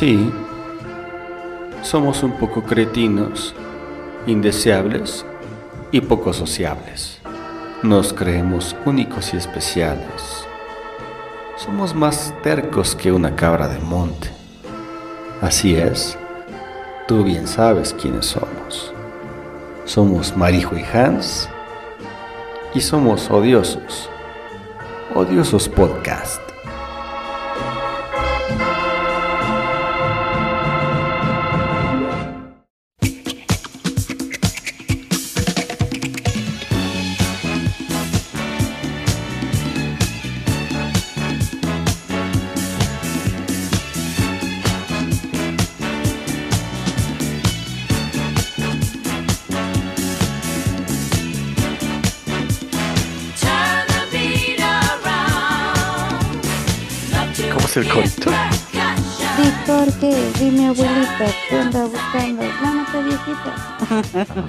Sí, somos un poco cretinos, indeseables y poco sociables. Nos creemos únicos y especiales. Somos más tercos que una cabra de monte. Así es, tú bien sabes quiénes somos. Somos Marijo y Hans y somos odiosos. Odiosos Podcast.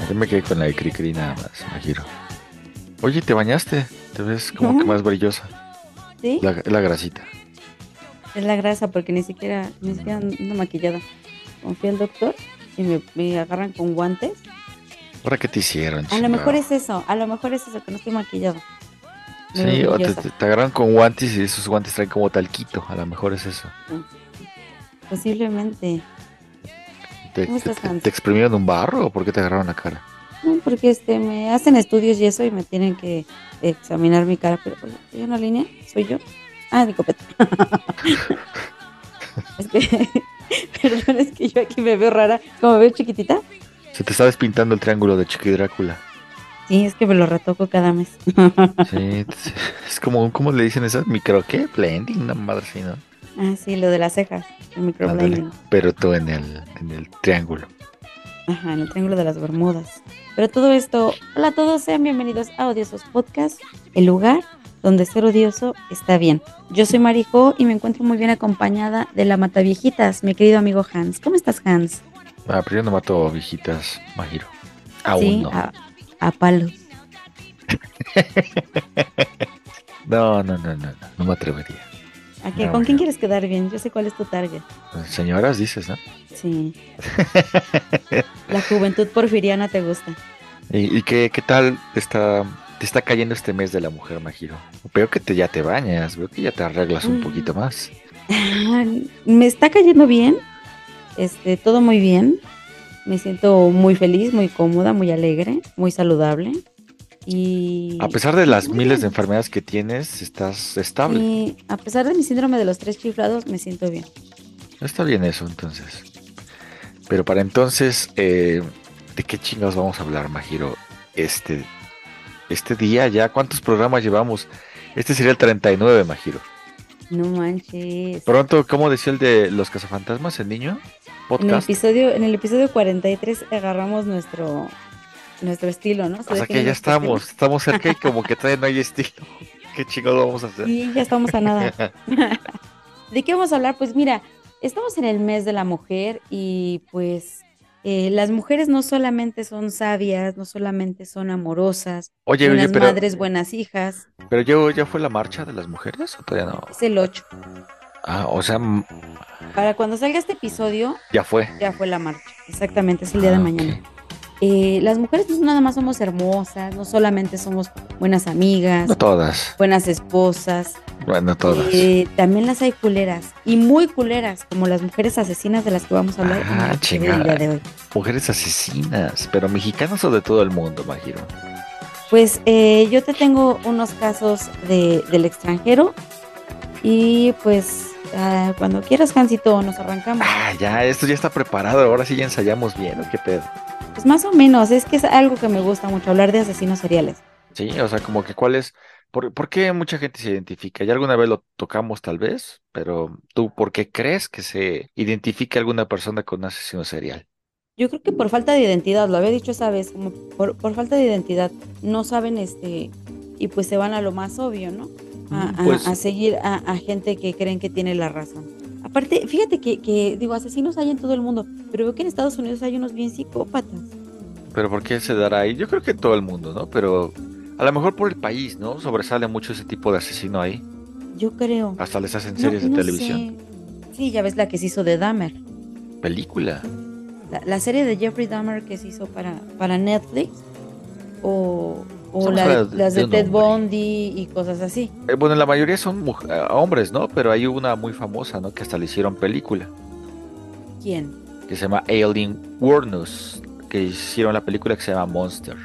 Yo me quedé con la de Cricri nada más, me giro. Oye, ¿te bañaste? Te ves como que más brillosa. ¿Sí? La, la grasita. Es la grasa porque ni siquiera, ni siquiera ando maquillada. Confío al doctor y me, me agarran con guantes. ¿Ahora qué te hicieron? A lo mejor chingado? es eso, a lo mejor es eso, que no estoy maquillado. Me Sí, o te agarran con guantes y esos guantes traen como talquito. A lo mejor es eso. Posiblemente. ¿Te, ¿Cómo te- exprimieron un barro o por qué te agarraron la cara? No, porque este, me hacen estudios y eso y me tienen que examinar mi cara. Pero, oye, ¿hay una línea? ¿Soy yo? Ah, mi copeta. es que, perdón, es que yo aquí me veo rara. Como me veo chiquitita. Se te está despintando el triángulo de Chiqui Drácula. Sí, es que me lo retoco cada mes. Sí, es como, ¿cómo le dicen esas? ¿Micro qué? Blending, una madre así, ¿no? Ah, sí, lo de las cejas, el Ándale, microblending. pero tú en el, en el triángulo. Ajá, en el triángulo de las Bermudas. Pero todo esto, hola a todos, sean bienvenidos a Odiosos Podcast, el lugar donde ser odioso está bien. Yo soy Marijo y me encuentro muy bien acompañada de la Mataviejitas, mi querido amigo Hans. ¿Cómo estás, Hans? Ah, pero yo no mato viejitas, Majiro. Aún sí, no. a, a palos. No, no, no, no, no, no me atrevería. ¿A qué? No, ¿Con quién quieres quedar bien? Yo sé cuál es tu target. Señoras, dices, ¿no? Sí. La juventud porfiriana te gusta. ¿Y, y qué, qué tal te está, te está cayendo este mes de la mujer, Majiro? Veo que te, ya te bañas, veo que ya te arreglas un Mm. poquito más. Me está cayendo bien, este, todo muy bien. Me siento muy feliz, muy cómoda, muy alegre, muy saludable. Y, A pesar de las miles de enfermedades que tienes, estás estable. y a pesar de mi síndrome de los tres chiflados, me siento bien. Está bien eso, entonces. Pero para entonces, eh, ¿de qué chingados vamos a hablar, Majiro? Este, este día ya, ¿cuántos programas llevamos? Este sería el 39, Majiro. No manches. Pronto, ¿cómo decía el de los cazafantasmas, el niño? En el Podcast. episodio, en el episodio 43 agarramos nuestro, nuestro estilo, ¿no? Se O sea que ya estamos, estamos cerca y como que todavía no hay estilo. ¿Qué chingados vamos a hacer? Sí, ya estamos a nada. ¿De qué vamos a hablar? Pues mira, estamos en el mes de la mujer y pues eh, las mujeres no solamente son sabias, no solamente son amorosas, Oye, buenas oye, pero, madres, buenas hijas. pero yo, ¿ya fue la marcha de las mujeres o todavía no? Es el 8. Ah, o sea, Para cuando salga este episodio, ya fue. ya fue la marcha. Exactamente, es el día de Ah, mañana. Eh, las mujeres no nada más somos hermosas, no solamente somos buenas amigas, No todas. buenas esposas, Bueno, todas. eh, también las hay culeras y muy culeras, como las mujeres asesinas de las que vamos a hablar en Ah, el chingada. día de hoy. Mujeres asesinas, pero mexicanas o de todo el mundo, Majiro. Pues eh, yo te tengo unos casos de, del extranjero y pues ah, cuando quieras, Hansito, nos arrancamos. Ah, ya, esto ya está preparado. Ahora sí ya ensayamos bien, ¿o qué pedo? Pues más o menos, es que es algo que me gusta mucho, hablar de asesinos seriales. Sí, o sea, como que cuál es. ¿Por, por qué mucha gente se identifica? Ya alguna vez lo tocamos, tal vez, pero tú, ¿por qué crees que se identifica alguna persona con un asesino serial? Yo creo que por falta de identidad, lo había dicho esa vez, como por, por falta de identidad, no saben este, y pues se van a lo más obvio, ¿no? A, a- Pues- a seguir a, a gente que creen que tiene la razón. Aparte, fíjate que, que, digo, asesinos hay en todo el mundo, pero veo que en Estados Unidos hay unos bien psicópatas. Pero ¿por qué se dará ahí? Yo creo que todo el mundo, ¿no? Pero a lo mejor por el país, ¿no? Sobresale mucho ese tipo de asesino ahí. Yo creo. Hasta les hacen No- series no de televisión. sé. Sí, ya ves la que se hizo de Dahmer. Película. La, la serie de Jeffrey Dahmer que se hizo para, para Netflix. O, o la- de- las de Ted. Bundy y cosas así. Eh, bueno, la mayoría son eh, hombres, ¿no? Pero hay una muy famosa, ¿no? Que hasta le hicieron película. ¿Quién? Que se llama Aileen Wuornos. Que hicieron la película que se llama Monster.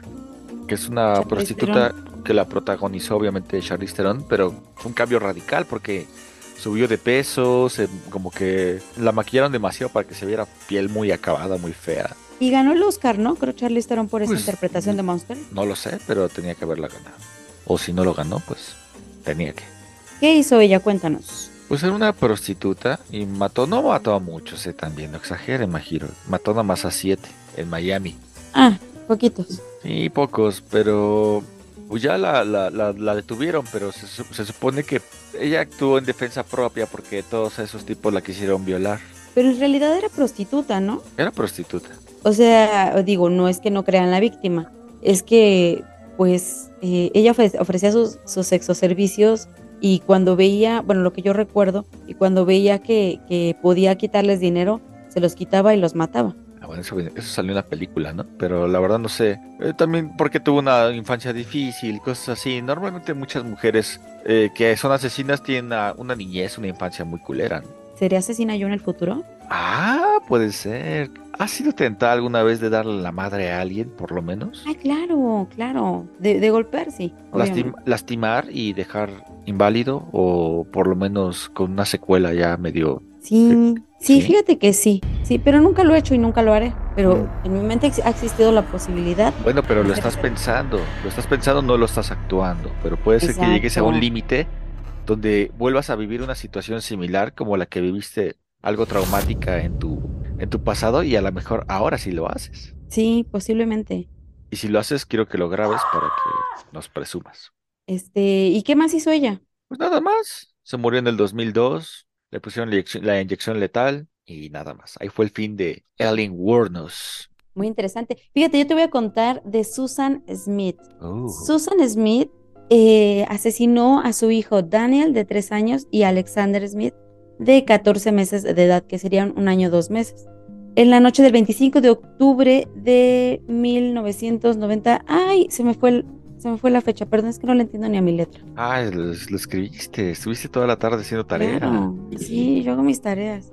Que es una Charlize prostituta que la protagonizó obviamente Charlize Theron. Pero fue un cambio radical porque subió de peso. Se, como que la maquillaron demasiado para que se viera piel muy acabada, muy fea. Y ganó el Oscar, ¿no? Creo Charlize Theron por esa Pues, interpretación de Monster. No lo sé, pero tenía que haberla ganado. O si no lo ganó, pues tenía que. ¿Qué hizo ella? Cuéntanos. Pues era una prostituta y mató, no mató a muchos, eh, también, no exageren, Majiro. Mató nada más a siete en Miami. Ah, poquitos. Sí, pocos, pero pues ya la, la, la, la detuvieron, pero se supone que ella actuó en defensa propia porque todos esos tipos la quisieron violar. Pero en realidad era prostituta, ¿no? Era prostituta. O sea, digo, no es que no crean la víctima, es que, pues, eh, ella ofre- ofrecía sus, sus sexoservicios y cuando veía, bueno, lo que yo recuerdo, y cuando veía que, que podía quitarles dinero, se los quitaba y los mataba. Ah, bueno, eso, eso salió en la película, ¿no? Pero la verdad no sé. Eh, también porque tuvo una infancia difícil, cosas así. Normalmente muchas mujeres eh, que son asesinas tienen una, una niñez, una infancia muy culera, ¿no? ¿Sería asesina yo en el futuro? Ah, puede ser. ¿Has sido tentada alguna vez de darle la madre a alguien, por lo menos? Ay, claro, claro. De, de golpear, sí. Lastim- lastimar y dejar inválido o por lo menos con una secuela ya medio... Sí, Sí. sí, fíjate que sí. Sí, pero nunca lo he hecho y nunca lo haré. Pero Mm. en mi mente ha existido la posibilidad. Bueno, pero lo estás pensando, lo estás pensando, no lo estás actuando, pero puede ser que llegues a un límite donde vuelvas a vivir una situación similar como la que viviste algo traumática en tu, en tu pasado y a lo mejor ahora sí lo haces. Sí, posiblemente. Y si lo haces, quiero que lo grabes para que nos presumas. Este, ¿y qué más hizo ella? Pues nada más. Se murió en el 2002, le pusieron la inyección, letal y nada más. Ahí fue el fin de Ellen Wuornos. Muy interesante. Fíjate, yo te voy a contar de Susan Smith. Oh. Susan Smith eh, asesinó a su hijo Daniel de tres años y a Alexander Smith de 14 meses de edad, que serían un año dos meses. En la noche del 25 de octubre de 1990, ay, se me fue, el- se me fue la fecha, perdón, es que no le entiendo ni a mi letra. Ah, lo, lo escribiste, estuviste toda la tarde haciendo tarea. Claro, sí, yo hago mis tareas.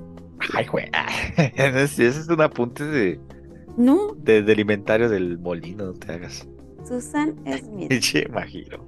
Ay, güey. Ese es un apunte de, No, de- del inventario del molino, no te hagas. Susan Smith. Che, Majiro.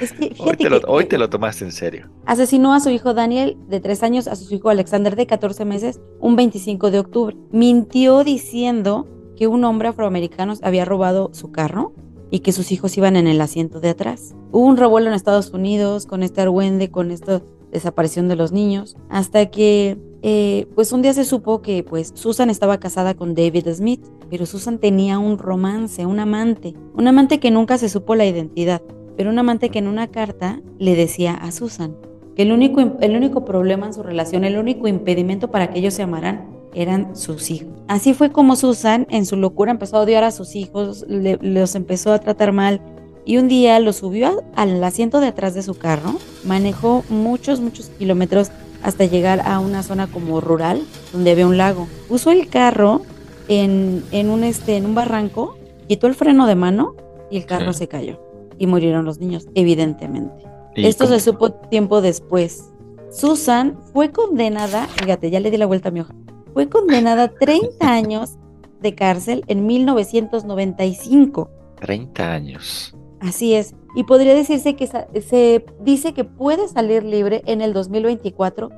Es que Hoy te, lo, que, hoy te lo tomaste en serio. Asesinó a su hijo Daniel de 3 años, a su hijo Alexander de 14 meses, un 25 de octubre. Mintió diciendo que un hombre afroamericano había robado su carro y que sus hijos iban en el asiento de atrás. Hubo un revuelo en Estados Unidos con este argüende, con esta desaparición de los niños, hasta que eh, pues un día se supo que pues Susan estaba casada con David Smith, pero Susan tenía un romance, un amante, un amante que nunca se supo la identidad pero un amante que en una carta le decía a Susan que el único, el único problema en su relación, el único impedimento para que ellos se amaran eran sus hijos. Así fue como Susan en su locura empezó a odiar a sus hijos, le- los empezó a tratar mal y un día los subió a- al asiento de atrás de su carro, manejó muchos, muchos kilómetros hasta llegar a una zona como rural donde había un lago. Puso el carro en, en un, este, en un barranco, quitó el freno de mano y el carro Sí. se cayó y murieron los niños, evidentemente. ¿Y Esto se supo tiempo después. Susan fue condenada, fíjate, ya le di la vuelta a mi hoja, fue condenada a 30 años de cárcel en 1995. 30 años. Así es. Y podría decirse que se dice que puede salir libre en el 2024.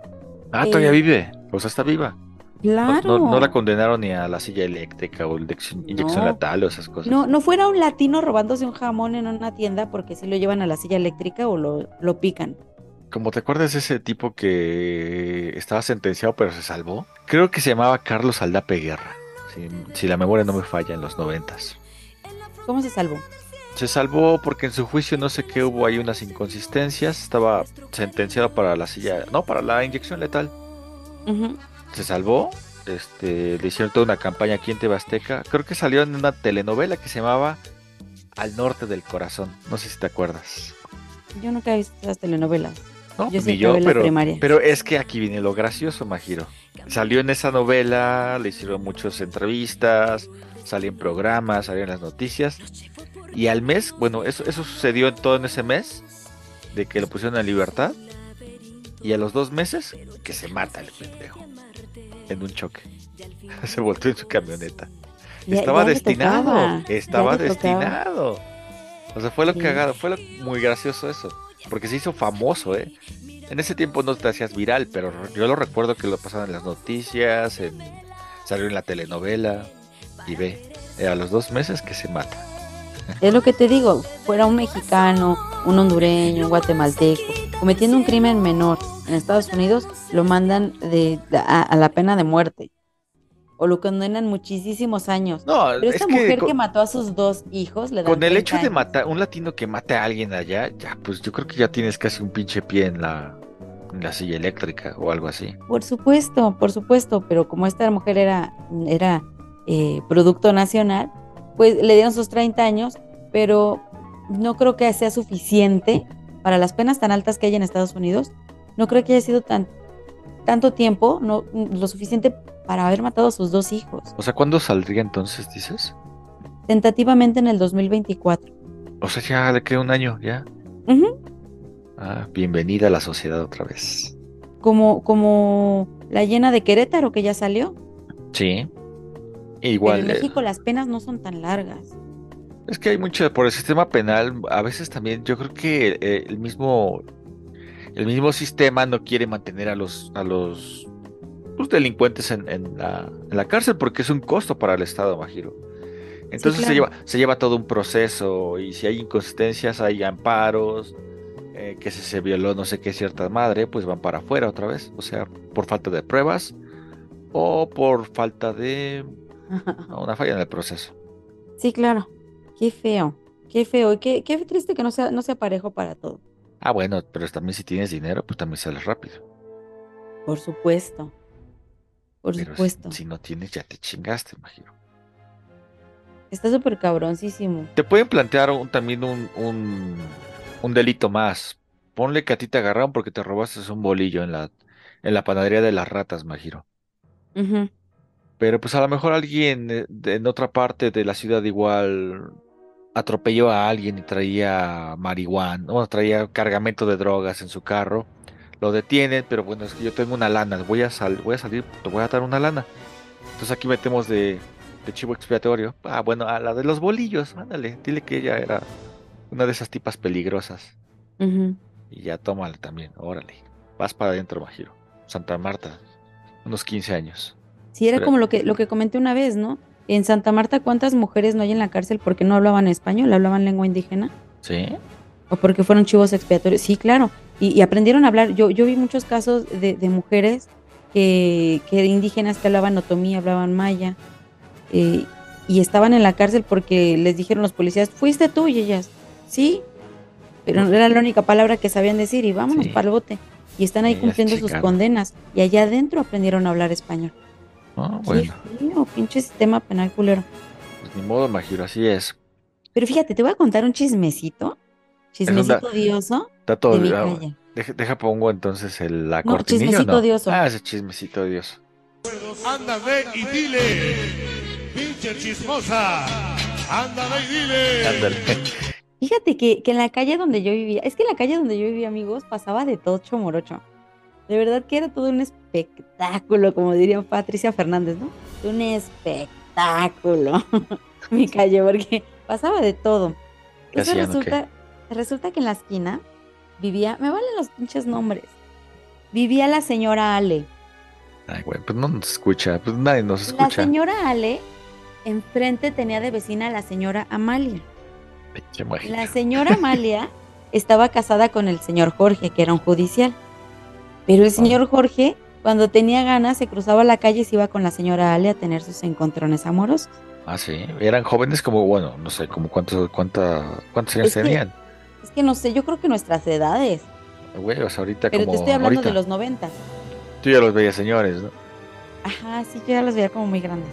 Ah, todavía Eh, vive. O sea, está viva. No- Claro. No, no la condenaron ni a la silla eléctrica o inyección, inyección No. letal o esas cosas. No, no fuera un latino robándose un jamón en una tienda porque si lo llevan a la silla eléctrica o lo, lo pican. Como te acuerdas ese tipo que estaba sentenciado pero se salvó, creo que se llamaba Carlos Aldape Guerra. Si, si la memoria no me falla en los noventas. ¿Cómo se salvó? Se salvó porque en su juicio no sé qué hubo ahí unas inconsistencias. Estaba sentenciado para la silla, no, para la inyección letal. Ujú. Se salvó. Este, le hicieron toda una campaña aquí en Tebasteca. Creo que salió en una telenovela que se llamaba Al Norte del Corazón. No sé si te acuerdas. Yo nunca he visto esas telenovelas. No, Yo ni yo, pero, pero es que aquí viene lo gracioso, Majiro. Salió en esa novela, le hicieron muchas entrevistas, salió en programas, salió en las noticias. Y al mes, bueno, eso, eso sucedió en todo en ese mes, de que lo pusieron en libertad. Y a los dos meses, que se mata el pendejo. En un choque. se volteó en su camioneta. Ya- estaba ya destinado. tocaba, estaba destinado. O sea, fue lo Sí. cagado, fue lo- muy gracioso eso. Porque se hizo famoso, ¿eh? En ese tiempo no te hacías viral, pero yo lo recuerdo que lo pasaban en las noticias, en, salió en la telenovela. Y ve, a los dos meses que se mata. Es lo que te digo, fuera un mexicano, un hondureño, un guatemalteco, cometiendo un crimen menor en Estados Unidos, lo mandan de, a, a la pena de muerte. O lo condenan muchísimos años. No, Pero es esta que mujer con, que mató a sus dos hijos le dan con el 30 hecho de matar, un latino que mate a alguien allá, ya, pues yo creo que ya tienes casi un pinche pie en la, en la silla eléctrica o algo así. Por supuesto, por supuesto, pero como esta mujer era, era eh, producto nacional, pues le dieron sus 30 años, pero no creo que sea suficiente para las penas tan altas que hay en Estados Unidos. No creo que haya sido tan tanto tiempo, no lo suficiente para haber matado a sus dos hijos. O sea, ¿cuándo saldría entonces, dices? Tentativamente en el 2024. O sea, ya le queda un año, ya. Ujú. Ah, bienvenida a la sociedad otra vez. Como, como la llena de Querétaro que ya salió. Sí. Pero Igual, en eh, México las penas no son tan largas. es que hay mucho por el sistema penal, a veces también yo creo que eh, el mismo el mismo sistema no quiere mantener a los a los pues, delincuentes en, en la, en la cárcel porque es un costo para el Estado, Majiro. Entonces se claro. lleva se lleva todo un proceso y si hay inconsistencias, hay amparos, eh, que si se violó no sé qué cierta madre, pues van para afuera otra vez, o sea, por falta de pruebas o por falta de no, una falla en el proceso. Sí, claro. Qué feo. Qué feo. Y qué, qué triste que no sea, no sea parejo para todo. Ah, bueno, pero también si tienes dinero, pues también sales rápido. Por supuesto. Por Pero supuesto. Si, no tienes, ya te chingaste, imagino. Está súper cabroncísimo. Te pueden plantear un- también un, un, un delito más. Ponle que a ti te agarraron porque te robaste un bolillo en la, en la panadería de las ratas, Majiro. Ujú. Pero pues a lo mejor alguien eh, en otra parte de la ciudad igual atropelló a alguien y traía marihuana, o traía cargamento de drogas en su carro. Lo detienen, pero bueno, es que yo tengo una lana, voy a, sal, voy a salir, te voy a dar una lana. Entonces aquí metemos de, de chivo expiatorio. Ah, bueno, a la de los bolillos, ándale, dile que ella era una de esas tipas peligrosas. Y ya tómala también, órale. Vas para adentro, Majiro. Santa Marta, unos 15 años. Sí, era Pero- como lo que, lo que comenté una vez, ¿no? En Santa Marta, ¿cuántas mujeres no hay en la cárcel porque no hablaban español, hablaban lengua indígena? ¿Sí? O porque fueron chivos expiatorios. Sí, claro. Y, y aprendieron a hablar. Yo, yo vi muchos casos de, de mujeres que, que indígenas que hablaban otomí, hablaban maya. eh, y estaban en la cárcel porque les dijeron los policías, fuiste tú y ellas, sí. Pero era la única palabra que sabían decir y vámonos Sí. para el bote. Y están ahí cumpliendo sus condenas. Y allá adentro aprendieron a hablar español. Ah, bueno, feo, pinche sistema penal culero. pues ni modo, Majiro, así es. Pero fíjate, te voy a contar un chismecito. Chismecito odioso Está todo de mi ah, calle. Deja, deja pongo entonces el, la No, cortinilla, ¿o chismecito no? odioso. Ah, ese chismecito odioso. Anda, ve y dile, pinche chismosa. Anda, ve y dile. Ándale. Fíjate que, que en la calle donde yo vivía, es que en la calle donde yo vivía, amigos, pasaba de tocho morocho. De verdad que era todo un espectáculo, como diría Patricia Fernández, ¿no? Un espectáculo. Mi calle, porque pasaba de todo. ¿Qué Eso resulta, resulta que en la esquina vivía, me valen los pinches nombres, vivía la señora Ale. Ay, güey, pues no nos escucha, pues nadie nos La escucha. señora Ale enfrente tenía de vecina a la señora Amalia. La señora Amalia estaba casada con el señor Jorge, que era un judicial. Pero el señor Jorge, cuando tenía ganas, se cruzaba la calle y se iba con la señora Ale a tener sus encontrones amorosos. Ah, sí. Eran jóvenes como, bueno, no sé, como cuántos, cuánta, cuántos años Es que- tenían. Es que no sé, yo creo que nuestras edades. Güey, o sea, ahorita Pero como te estoy hablando ahorita. de los noventas. Tú ya los veías señores, ¿no? Ajá, sí, yo ya los veía como muy grandes.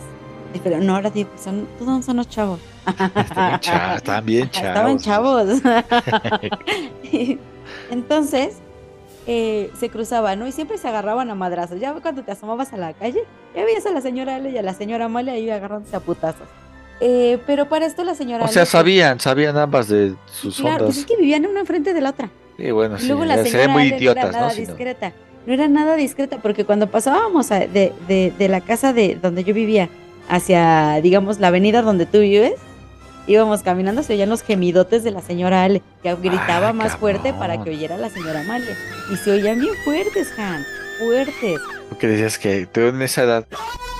Pero no, ahora sí, son, todos son los chavos. Estaban, cha- estaban bien Ajá, Estaban chavos. chavos. Entonces, eh, se cruzaba, ¿no? Y siempre se agarraban a madrazos. Ya cuando te asomabas a la calle, ya veías a la señora Ale y a la señora Amalia ahí agarrándose a putazos. Eh, pero para esto la señora O Ale, sea, sabían, sabían ambas de sus Claro, pues ondas. es que vivían una enfrente de la otra. Sí, bueno, sí, luego la señora muy Ale no era nada discreta. No era nada discreta, porque cuando pasábamos a- de, de- de la casa de donde yo vivía hacia, digamos, la avenida donde tú vives, íbamos caminando, se oían los gemidotes de la señora Ale, que gritaba Ah, más fuerte para que oyera la señora Amalia. Y se oían bien fuertes, Han, fuertes. Porque decías que tú en esa edad,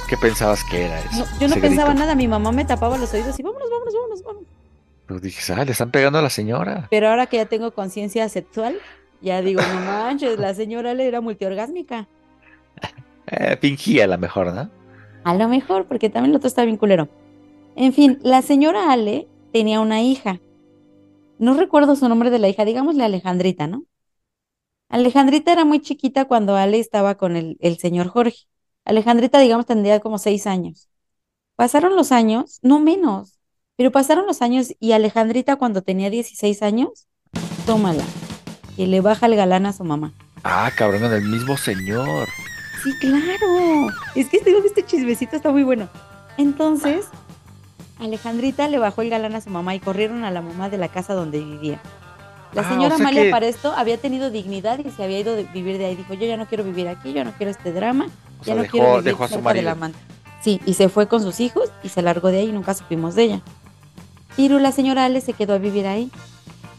¿qué pensabas que era eso? No, yo no pensaba grito? nada, mi mamá me tapaba los oídos y vámonos, vámonos, vámonos, vámonos. Tú dijiste, ah, le están pegando a la señora. Pero ahora que ya tengo conciencia sexual, ya digo, no manches, la señora Ale era multiorgásmica. Eh, fingía a la mejor, ¿no? A lo mejor, porque también el otro está bien culero. En fin, la señora Ale tenía una hija. No recuerdo su nombre de la hija, digámosle Alejandrita, ¿no? Alejandrita era muy chiquita cuando Ale estaba con el, el señor Jorge. Alejandrita, digamos, tendría como seis años. Pasaron los años, no menos, pero pasaron los años y Alejandrita cuando tenía 16 años, tómala, que le baja el galán a su mamá. Ah, cabrón, el mismo señor. Sí, claro. Es que que este chismecito está muy bueno. Entonces, Alejandrita le bajó el galán a su mamá y corrieron a la mamá de la casa donde vivía. La Ah, señora o sea Amalia que- para esto había tenido dignidad y se había ido de vivir de ahí. Dijo, yo ya no quiero vivir aquí, yo no quiero este drama, O ya sea, no dejó, quiero vivir dejó a su de la marido. amante. Sí, y se fue con sus hijos y se largó de ahí y nunca supimos de ella. Pero la señora Ale se quedó a vivir ahí.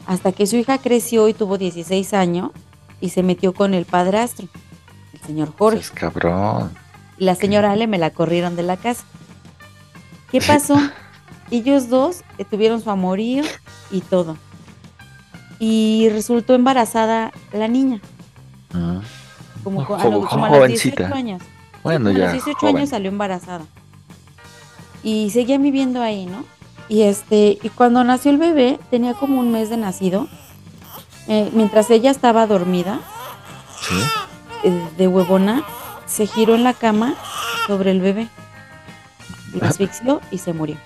Hasta que su hija creció y tuvo 16 años y se metió con el padrastro, el señor Jorge. Es cabrón. Y la señora Ale me la corrieron de la casa. ¿Qué pasó? Ellos dos eh, tuvieron su amorío y todo. Y resultó embarazada la niña, Ah. como, co- a, Jo- lo- como a jo- los 18 jovencita. años. Bueno, Como a ya. los 18 joven. años salió embarazada. Y seguía viviendo ahí, ¿no? Y este, y cuando nació el bebé, tenía como un mes de nacido. eh, mientras ella estaba dormida, Sí. eh, de huevona, se giró en la cama sobre el bebé. Lo asfixió y se murió.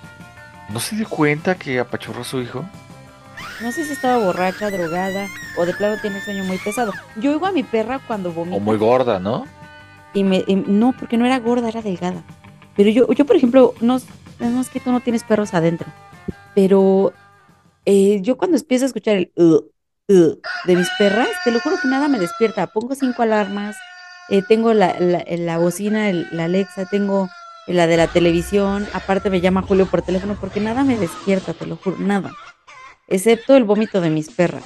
¿No se dio cuenta que apachurró a su hijo? No sé si estaba borracha, drogada o de plano tiene un sueño muy pesado. Yo oigo a mi perra cuando vomita. O muy gorda, ¿no? y me, y no, porque no era gorda, era delgada. Pero yo, yo por ejemplo, no, no es que tú no tienes perros adentro. Pero eh, yo cuando empiezo a escuchar el "Uh, uh", de mis perras, te lo juro que nada me despierta. Pongo cinco alarmas, eh, tengo la, la, la bocina, el- la Alexa, tengo la de la televisión. Aparte me llama Julio por teléfono porque nada me despierta, te lo juro, nada. Excepto el vómito de mis perras.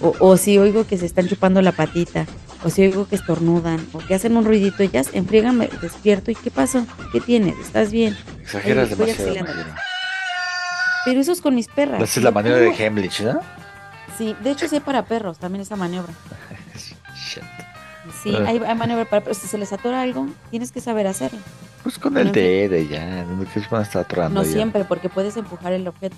O, o si oigo que se están chupando la patita, o si oigo que estornudan, o que hacen un ruidito ellas, enfriegan, me despierto. ¿Y qué pasó? ¿Qué tienes? ¿Estás bien? Exageras Ay, demasiado. Pero eso es con mis perras. Esa es la manera de juro. Hemlich, ¿no? Sí, de hecho sí hay para perros, también esa maniobra. Sí, Ah. hay, hay maniobra para perros. Si se les atora algo, tienes que saber hacerlo. Pues con No, el fin. dedo ya. No que van a estar atorando No ya. siempre, porque puedes empujar el objeto.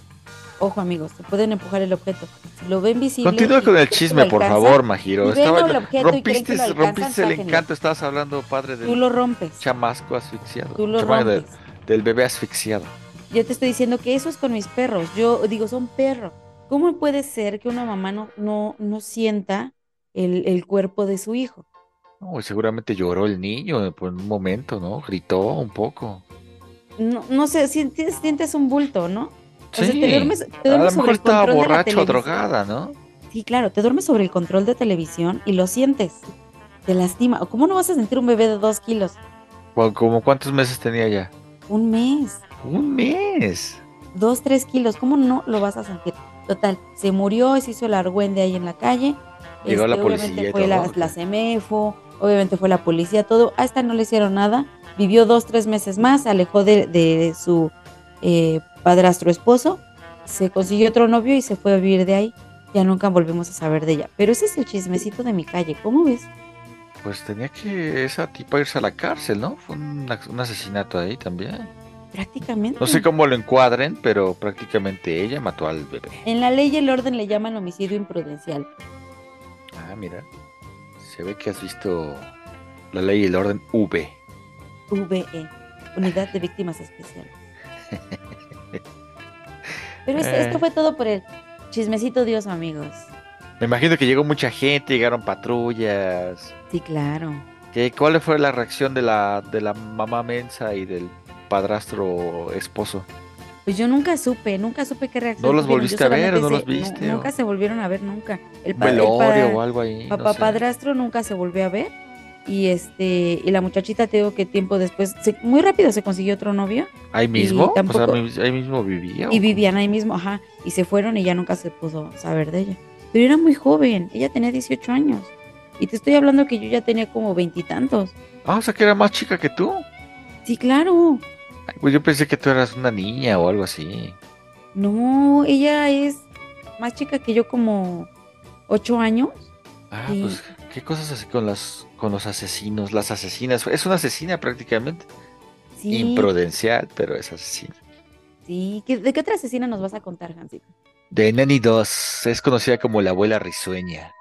Ojo, amigos, te pueden empujar el objeto. Si lo ven visible. Continúa con el chisme, por favor, Majiro. Estaba- rompiste alcanzan, rompiste el está encanto. Estabas hablando, padre, Tú del lo rompes. chamasco asfixiado. Tú lo Chamaco del, rompes. del bebé asfixiado. Yo te estoy diciendo que eso es con mis perros. Yo digo, son perros. ¿Cómo puede ser que una mamá no, no, no sienta el, el cuerpo de su hijo? No, seguramente lloró el niño por un momento, ¿no? Gritó un poco. No, no sé, sientes, sientes un bulto, ¿no? O sea, Sí. te duermes, te A lo duermes mejor estaba la borracho o drogada, ¿no? Sí, claro, te duermes sobre el control de televisión y lo sientes. Te lastima. ¿Cómo no vas a sentir un bebé de dos kilos? ¿Cu- ¿Cómo cuántos meses tenía ya? Un mes. Un mes. dos, tres kilos, ¿cómo no lo vas a sentir? Total, se murió se hizo el argüende ahí en la calle. Este, Llegó la obviamente policía y fue todo, la, ¿o qué? la CEMEFO, obviamente fue la policía, todo. A esta no le hicieron nada. Vivió dos, tres meses más, se alejó de, de su eh, padrastro esposo, se consiguió otro novio y se fue a vivir de ahí. Ya nunca volvimos a saber de ella. Pero ese es el chismecito de mi calle, ¿cómo ves? Pues tenía que esa tipa irse a la cárcel, ¿no? Fue un, un asesinato ahí también. Prácticamente. No sé cómo lo encuadren, pero prácticamente ella mató al bebé. En la ley y el orden le llaman homicidio imprudencial. Ah, mira. Se ve que has visto la ley y el orden V. VE, Unidad de Víctimas Especiales. Pero esto, Eh. esto fue todo por el chismecito Dios, amigos. Me imagino que llegó mucha gente, llegaron patrullas. Sí, claro. ¿Qué, ¿Cuál fue la reacción de la, de la mamá mensa y del padrastro esposo? Pues yo nunca supe, nunca supe qué reacción. ¿No los volviste a ver o no los viste, o? nunca se volvieron a ver nunca. El, ¿Un pa- el velorio pa- o algo ahí? no Papá sé. padrastro nunca se volvió a ver. Y este, y la muchachita te digo que tiempo después, se- muy rápido se consiguió otro novio ¿Ahí mismo? tampoco- O sea, ahí mismo vivía. y vivían ahí mismo, ajá, y se fueron y ya nunca se pudo saber de ella. Pero era muy joven, ella tenía 18 años. Y te estoy hablando que yo ya tenía como veintitantos. Ah, o sea que era más chica que tú. Sí, claro. Pues yo pensé que tú eras una niña o algo así. No, ella es más chica que yo como 8 años. Ah, pues qué cosas así con las con los asesinos, las asesinas. Es una asesina prácticamente. Sí, Imprudencial, pero es asesina. sí. ¿Qué- ¿De qué otra asesina nos vas a contar, Hansito? De Nanny 2, es conocida como la abuela risueña.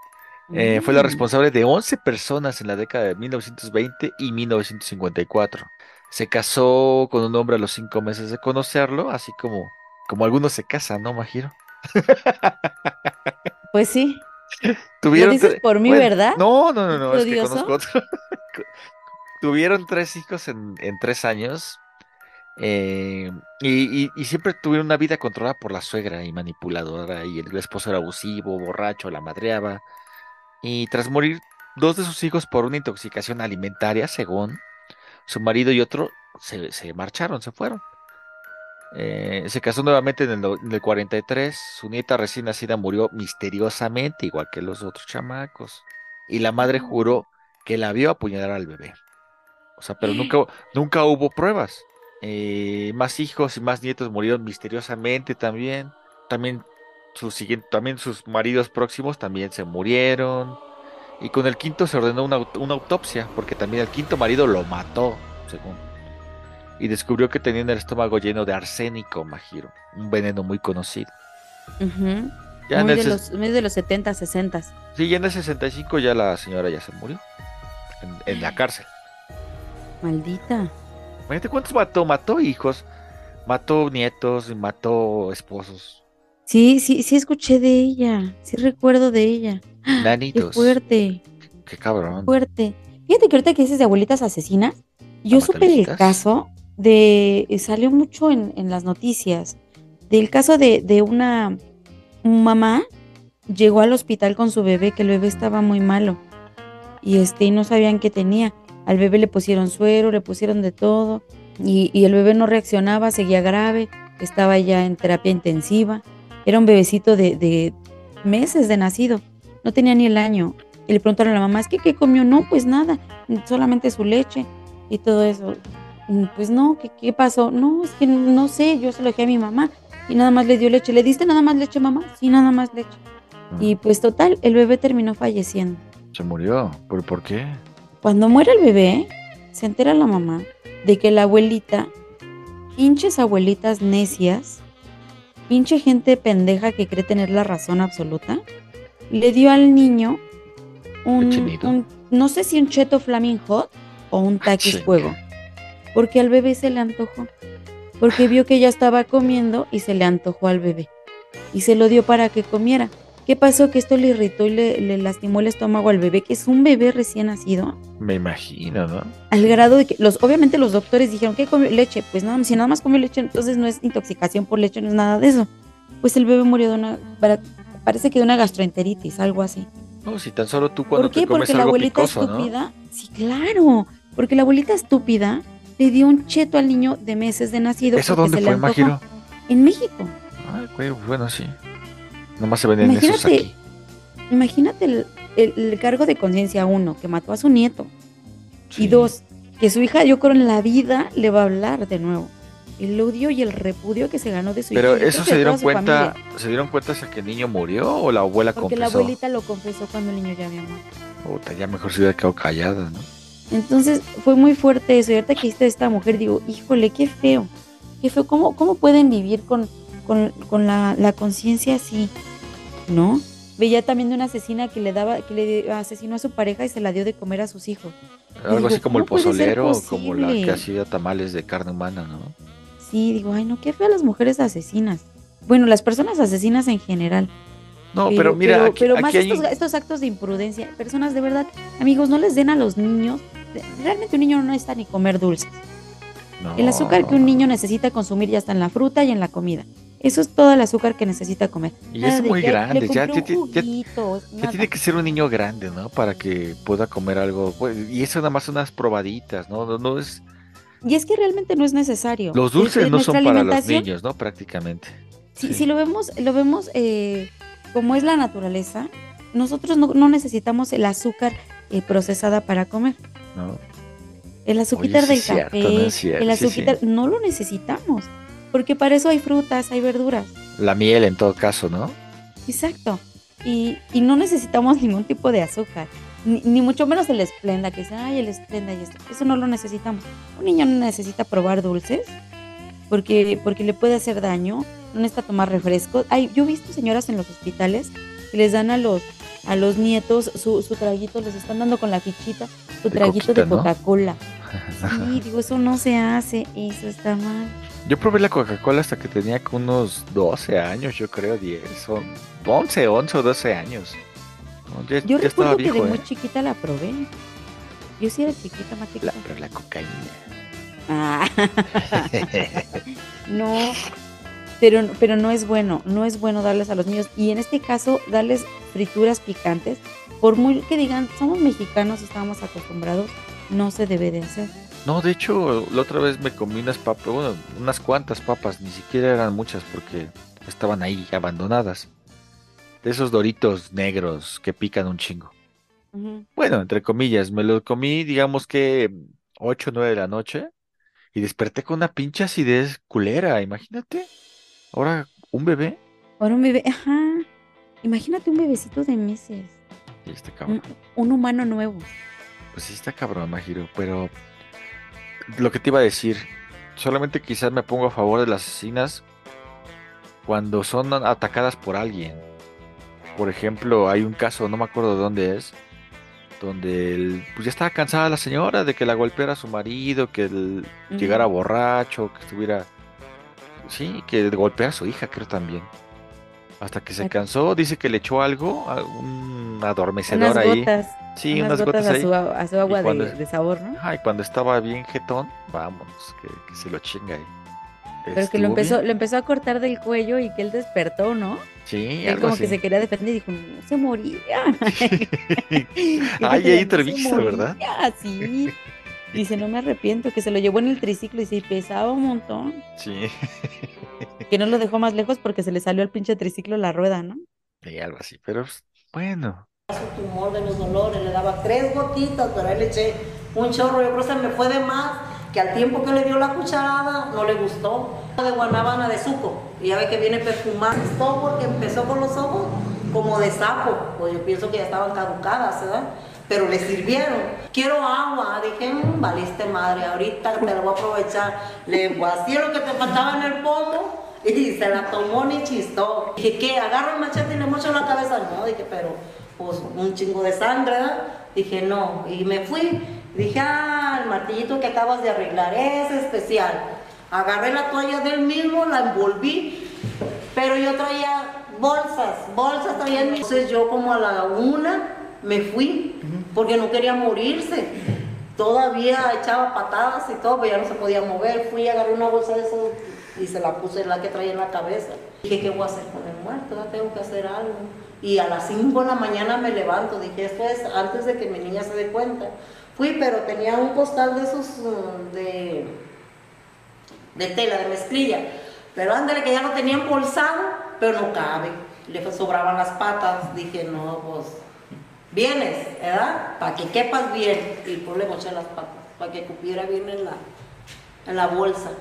Eh, fue la Mm. responsable de 11 personas en la década de 1920 y 1954. Se casó con un hombre a los cinco meses de conocerlo, así como, como algunos se casan, ¿no, Majiro? Pues sí. Tuvieron dices tre- por mí, ¿verdad? No, no, no, no, es que conozco otro. Tuvieron tres hijos en, en tres años eh, y, y- y siempre tuvieron una vida controlada por la suegra y manipuladora y el esposo era abusivo, borracho, la madreaba. Y tras morir dos de sus hijos por una intoxicación alimentaria, según su marido y otro, se, se marcharon, se fueron. Eh, se casó nuevamente en el, en el 43. Su nieta recién nacida murió misteriosamente, igual que los otros chamacos. Y la madre juró que la vio apuñalar al bebé. O sea, pero nunca, nunca hubo pruebas. Eh, más hijos y más nietos murieron misteriosamente también. También sus siguientes, también sus maridos próximos también se murieron. Y con el quinto se ordenó una, una autopsia, porque también el quinto marido lo mató, según. Y descubrió que tenía el estómago lleno de arsénico, Majiro, un veneno muy conocido. Ujú. Ya en muy, el de los, muy de los 70, 60. Sí, ya en el 65 ya la señora ya se murió. En, en la cárcel. Maldita. Imagínate cuántos mató. Mató hijos, mató nietos y mató esposos. Sí, sí, sí escuché de ella. Sí recuerdo de ella. Qué Nanitos. fuerte, Qué cabrón. fuerte. Fíjate que ahorita que dices de abuelitas asesinas, yo supe del caso de. Salió mucho en, en las noticias. Del caso de, de una mamá llegó al hospital con su bebé, que el bebé estaba muy malo. Y este, y no sabían qué tenía. Al bebé le pusieron suero, le pusieron de todo. Y, y el bebé no reaccionaba, seguía grave, estaba ya en terapia intensiva. Era un bebecito de, de meses de nacido, no tenía ni el año. Y le preguntaron a la mamá, ¿es que qué comió? No, pues nada, solamente su leche y todo eso. "Mm, Pues no, ¿qué, qué pasó? No, es que no sé, yo se lo dejé a mi mamá y nada más le dio leche. ¿Le diste nada más leche, mamá? Sí, nada más leche. Y pues total, el bebé terminó falleciendo. Se murió. ¿Por, por qué? Cuando muere el bebé, se entera la mamá de que la abuelita, pinches abuelitas necias, pinche gente pendeja que cree tener la razón absoluta, le dio al niño un, un- no sé si un cheto flaming hot o un taquis chinga. fuego, porque al bebé se le antojó, porque vio que ella estaba comiendo y se le antojó al bebé y se lo dio para que comiera. ¿Qué pasó? Que esto le irritó y le, le lastimó el estómago al bebé, que es un bebé recién nacido Me imagino, ¿no? al grado de que los obviamente los doctores dijeron que comió leche, pues nada, si nada más comió leche, entonces no es intoxicación por leche, no es nada de eso. Pues el bebé murió de una parece que de una gastroenteritis, algo así. No, si tan solo tú cuando ¿Por qué? te comes Porque la abuelita picoso, ¿no? estúpida, sí, claro, porque la abuelita estúpida le dio un cheto al niño de meses de nacido. ¿Eso dónde se fue. Majiro? En México. Ay, güey, bueno, sí. Nomás se venden esos Imagínate, aquí. imagínate el, el- el cargo de conciencia uno, que mató a su nieto. Sí. Y dos, que su hija, yo creo, en la vida le va a hablar de nuevo. El odio y el repudio que se ganó de su Pero hija. yo eso se dieron cuenta. ¿se dieron cuenta hasta que el niño murió o la abuela Porque la confesó? abuelita lo confesó cuando el niño ya había muerto. Puta, ya mejor se hubiera quedado callada, ¿no? Entonces fue muy fuerte eso. Y ahorita que dijiste de esta mujer, digo, híjole, qué feo. Qué feo. ¿Cómo, cómo pueden vivir con, con, con la, la conciencia así? ¿No? Veía también de una asesina que le daba, que le asesinó a su pareja y se la dio de comer a sus hijos. Algo digo, así como el ¿cómo puede ser pozolero, como la que hacía tamales de carne humana, ¿no? Sí, digo, ay, no, qué feo las mujeres asesinas. Bueno, las personas asesinas en general. No, pero, mira, aquí, pero aquí más hay estos, actos de imprudencia, personas de verdad, amigos, no les den a los niños. Realmente un niño no necesita ni comer dulces. El azúcar no, que un niño necesita consumir ya está en la fruta y en la comida. Eso es todo el azúcar que necesita comer. Y Nada es muy que, "Ay, grande, ya, ya- ya- juguito", Ya tiene que ser un niño grande, ¿no? Para que pueda comer algo. pues, Y eso nada más unas probaditas, ¿no? No, no es... Y es que realmente no es necesario. Los dulces no son para los niños, ¿no? Prácticamente. Si, Sí. si lo vemos, lo vemos eh, como es la naturaleza, nosotros no, no necesitamos el azúcar eh, procesada para comer. ¿no? El sí del cierto, café, no es cierto, el sí, azuquitar, sí. no lo necesitamos. Porque para eso hay frutas, hay verduras. La miel en todo caso, ¿no? Exacto. Y, y no necesitamos ningún tipo de azúcar. Ni, ni mucho menos el esplenda, que dice, ay, el esplenda y esto. Eso no lo necesitamos. Un niño no necesita probar dulces porque, porque le puede hacer daño. No necesita tomar refrescos. Ay, yo he visto señoras en los hospitales que les dan a los, a los nietos su, su traguito, les están dando con la fichita su De traguito coquita, de ¿no? Coca-Cola. Sí, digo, eso no se hace, eso está mal. Yo probé la Coca-Cola hasta que tenía unos 12 años, yo creo, 10, o 11, 11 o 12 años. No, ya, Yo ya recuerdo que de muy ¿eh? chiquita la probé. Yo sí era chiquita, más chiquita. La, pero la cocaína. Ah, no, pero, pero no es bueno, no es bueno darles a los niños. Y en este caso, darles frituras picantes, por muy que digan, somos mexicanos, estamos acostumbrados, no se debe de hacer. No, de hecho, la otra vez me comí unas papas, bueno, unas cuantas papas, ni siquiera eran muchas porque estaban ahí abandonadas. De esos doritos negros que pican un chingo. Bueno, entre comillas, me los comí, digamos que 8 o 9 de la noche y desperté con una pinche acidez culera, imagínate. Ahora, un bebé. Ahora un bebé, ajá, imagínate un bebecito de meses, Sí, está un, cabrón. un humano nuevo. Pues sí, está cabrón, Majiro, pero lo que te iba a decir, solamente quizás me pongo a favor de las asesinas cuando son atacadas por alguien. Por ejemplo, hay un caso, no me acuerdo de dónde es, donde el- pues ya estaba cansada la señora de que la golpeara su marido, que él Ujú. llegara borracho, que estuviera... Sí, que golpeara a su hija, creo también. Hasta que se cansó, dice que le echó algo, a- un adormecedor Unas ahí. gotas, Sí, unas unas gotas, gotas ahí. a, su, a- a su agua cuando- de, de sabor, ¿no? Ay, cuando estaba bien jetón, vámonos, que, que se lo chinga ahí. Pero que lo empezó, bien. lo empezó a cortar del cuello y que él despertó, ¿no? Sí, Él algo como así. que se quería defender y dijo, no se moría. Ay, hay entrevista, ¿verdad? Sí. Dice, no me arrepiento, que se lo llevó en el triciclo y se pesaba un montón. Sí, Que no lo dejó más lejos porque se le salió al pinche triciclo la rueda, ¿no? sí, algo así. Pero pues, bueno, su tumor de los dolores, le daba tres gotitas, pero ahí le eché un chorro, yo creo que se me fue de más, al tiempo que le dio la cucharada no le gustó. De guanábana de suco, y ya ve que viene perfumado, gustó porque empezó con los ojos como de sapo, pues yo pienso que ya estaban caducadas, ¿verdad? Pero le sirvieron. Quiero agua, dije, "Mm, valiste madre, ahorita te la voy a aprovechar. Le vacié lo que te faltaba en el pomo y se la tomó ni chistó. Dije, ¿qué? Agarro el machete y le mocho la cabeza. No, dije, pero pues un chingo de sangre, ¿verdad? Dije, no. Y me fui. Dije, ah, el martillito que acabas de arreglar es especial. Agarré la toalla del mismo, la envolví, pero yo traía bolsas, bolsas traía en mi... Entonces yo como a la una me fui, porque no quería morirse. Todavía echaba patadas y todo, pero ya no se podía mover. Fui, agarré una bolsa de eso y se la puse la que traía en la cabeza. Dije, ¿qué voy a hacer con el muerto? Ya tengo que hacer algo. Y a las 5 de la mañana me levanto. Dije, esto es antes de que mi niña se dé cuenta. Fui, pero tenía un costal de esos mm, de, de tela, de mezclilla. Pero ándale que ya lo tenía embolsado, pero no cabe. Le sobraban las patas. Dije, no, pues vienes, ¿verdad? Para que quepas bien. Y pues le moché las patas, para que cupiera bien en la, en la bolsa.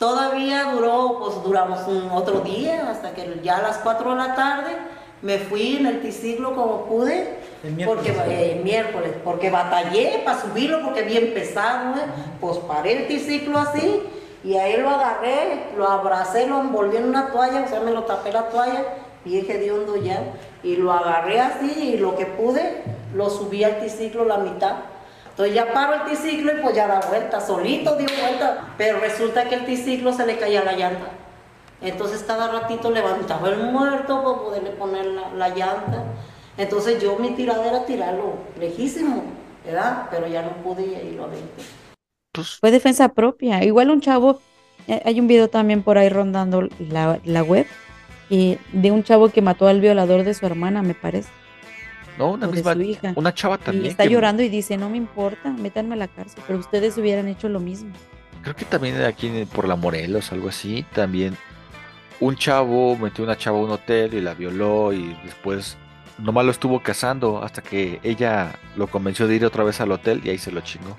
Todavía duró, pues duramos un otro día, hasta que ya a las 4 de la tarde me fui en el triciclo como pude. Miércoles. Porque, eh, miércoles, porque batallé para subirlo porque bien pesado, ¿eh? Pues paré el triciclo así y ahí lo agarré, lo abracé, lo envolví en una toalla, o sea, me lo tapé la toalla, bien hediondo ya, y lo agarré así y lo que pude, lo subí al triciclo la mitad. Entonces ya paro el triciclo y pues ya da vuelta, solito dio vuelta, pero resulta que el triciclo se le caía la llanta. Entonces cada ratito levantaba el muerto para poderle poner la, la llanta. Entonces yo mi tirada era tirarlo lejísimo, ¿verdad? Pero ya no podía y lo aventé. Pues, Fue defensa propia. Igual un chavo, eh, hay un video también por ahí rondando la, la web, eh, de un chavo que mató al violador de su hermana, me parece, no, una o de misma, su hija. una chava Y también. está que- llorando y dice, no me importa, métanme a la cárcel, pero ustedes hubieran hecho lo mismo. Creo que también aquí por la Morelos, algo así, también un chavo metió una chava a un hotel y la violó y después nomás lo estuvo cazando hasta que ella lo convenció de ir otra vez al hotel y ahí se lo chingó.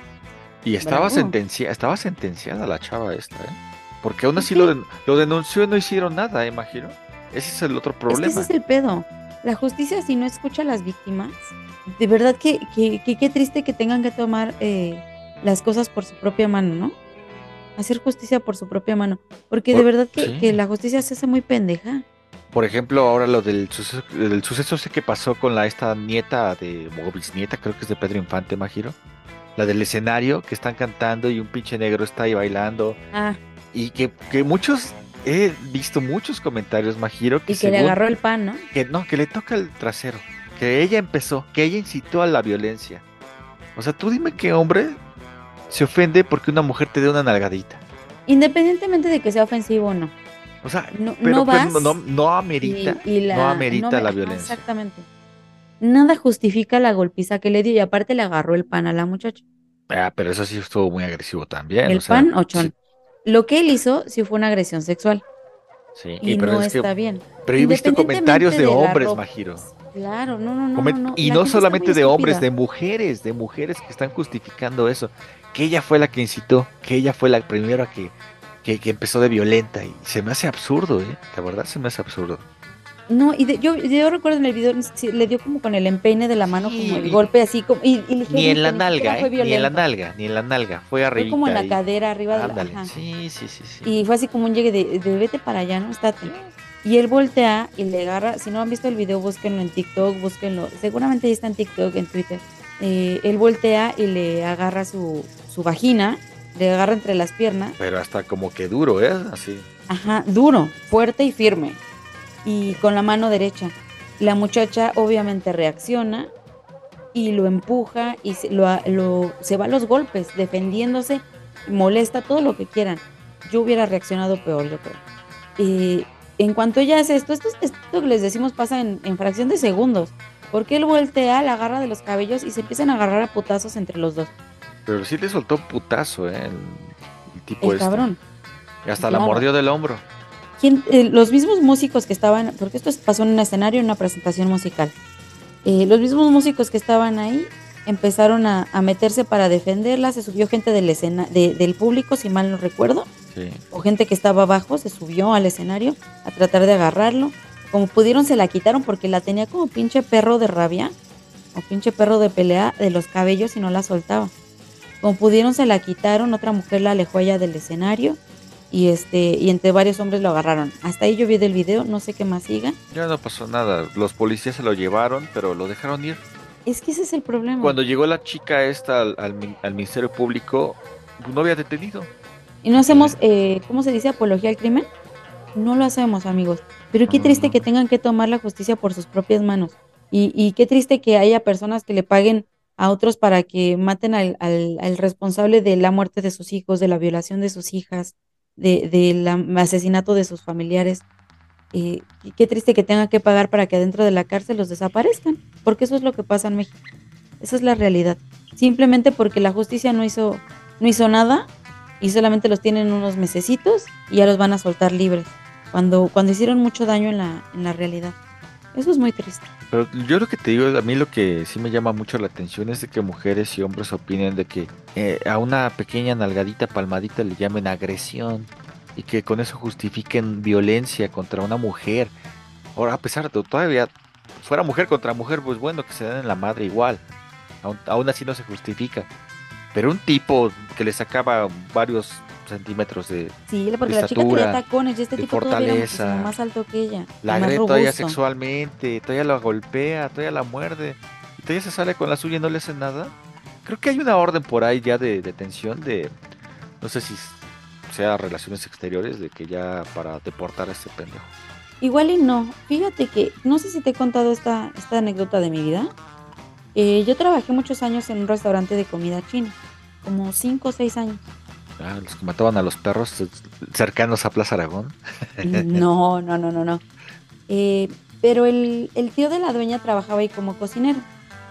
Y estaba, sentencia, estaba sentenciada la chava esta, ¿eh? Porque aún así lo, den- lo denunció y no hicieron nada, ¿eh, Majiro? Ese es el otro Es que problema. ese es el pedo. La justicia, si no escucha a las víctimas, de verdad que que- que qué triste que tengan que tomar eh, las cosas por su propia mano, ¿no? Hacer justicia por su propia mano. Porque de verdad que, sí. que la justicia se hace muy pendeja. Por ejemplo, ahora lo del suceso, del suceso ese que pasó con la esta nieta de, o bisnieta, creo que es de Pedro Infante, Majiro. La del escenario, que están cantando y un pinche negro está ahí bailando. Ah, Y que, que muchos, he visto muchos comentarios, Majiro, que y que le agarró el pan, ¿no? que no, que le toca el trasero. Que ella empezó, que ella incitó a la violencia. O sea, tú dime qué hombre se ofende porque una mujer te dé una nalgadita. Independientemente de que sea ofensivo o no. O sea, No, pero, no pero vas no, no amerita, y- y la- no amerita me- la ajá, violencia. Exactamente. Nada justifica la golpiza que le dio y aparte le agarró el pan a la muchacha. Ah, pero eso sí estuvo muy agresivo también. el o sea, pan ochón. sí, Lo que él hizo sí fue una agresión sexual sí, y, pero no es que- está bien. pero he visto comentarios de hombres, ropa. Majiro. Claro, no, no, no, no. Y La no solamente de hombres, de mujeres, de mujeres que están justificando eso. Que ella fue la que incitó, que ella fue la primera que, que, que empezó de violenta. Y se me hace absurdo, ¿eh? La verdad se me hace absurdo. No, y de- yo, yo recuerdo en el video, sí, le dio como con el empeine de la mano, Sí, como el y- golpe así, como, y, y ligerito, Ni en la nalga, ¿eh? Ni en la nalga, ni en la nalga. Fue arriba. Fue como en la cadera, arriba de la... Ándale. Sí, sí, sí, sí. Y fue así como un llegue de, de vete para allá, ¿no? Estate. Y él voltea y le agarra, si no han visto el video, búsquenlo en TikTok, búsquenlo, seguramente ahí está en TikTok, en Twitter. Eh, él voltea y le agarra su, su vagina, le agarra entre las piernas, Pero hasta como que duro, ¿eh? Así. ajá, duro, fuerte y firme, y con la mano derecha. La muchacha obviamente reacciona y lo empuja y se, lo, lo- se va a los golpes, defendiéndose, molesta, todo lo que quieran. Yo hubiera reaccionado peor, yo creo. Eh, en cuanto ella hace esto, esto, es- esto que les decimos pasa en, en fracción de segundos. Porque él voltea, la agarra de los cabellos y se empiezan a agarrar a putazos entre los dos. Pero sí le soltó putazo, ¿eh? El, el tipo El este. cabrón. Y hasta la mordió del hombro. ¿Quién- eh, los mismos músicos que estaban, porque esto pasó en un escenario, en una presentación musical, eh, los mismos músicos que estaban ahí empezaron a, a meterse para defenderla, se subió gente del, escena, de- del público, si mal no recuerdo, Sí. o gente que estaba abajo, se subió al escenario a tratar de agarrarlo. Como pudieron se la quitaron porque la tenía como pinche perro de rabia o pinche perro de pelea de los cabellos y no la soltaba. Como pudieron se la quitaron, otra mujer la alejó ella del escenario y este y entre varios hombres lo agarraron. Hasta ahí yo vi del video, no sé qué más siga. Ya no pasó nada. Los policías se lo llevaron, pero lo dejaron ir. Es que ese es el problema. Cuando llegó la chica esta al, al al Ministerio Público, no había detenido. Y no hacemos, eh, ¿cómo se dice? Apología al crimen. No lo hacemos, amigos. Pero qué triste no. que tengan que tomar la justicia por sus propias manos. Y, y qué triste que haya personas que le paguen a otros para que maten al, al- al responsable de la muerte de sus hijos, de la violación de sus hijas, de- del asesinato de sus familiares. Eh, y qué triste que tengan que pagar para que adentro de la cárcel los desaparezcan, porque eso es lo que pasa en México. Esa es la realidad. Simplemente porque la justicia no hizo, no hizo nada y solamente los tienen unos mesecitos y ya los van a soltar libres. Cuando, cuando hicieron mucho daño en la, en la realidad. Eso es muy triste. Pero yo lo que te digo, a mí lo que sí me llama mucho la atención es de que mujeres y hombres opinen de que eh, a una pequeña nalgadita, palmadita le llamen agresión y que con eso justifiquen violencia contra una mujer. Ahora, a pesar de todavía fuera mujer contra mujer, pues bueno, que se den en la madre igual. Aún, aún así no se justifica. Pero un tipo que le sacaba varios centímetros de Sí, porque De la chica tenía estatura, tacones y este tipo todavía era fortaleza. más alto que ella. la agrede todavía sexualmente, todavía la golpea, todavía la muerde, y todavía se sale con la suya y no le hace nada. Creo que hay una orden por ahí ya de detención de, no sé si sea relaciones exteriores, de que ya para deportar a este pendejo. Igual y no. Fíjate que, no sé si te he contado esta, esta anécdota de mi vida. Eh, yo trabajé muchos años en un restaurante de comida china, como 5 o 6 años. Ah, los que mataban a los perros eh, cercanos a Plaza Aragón. No, no, no, no, no. Eh, pero el, tío de la dueña trabajaba ahí como cocinero.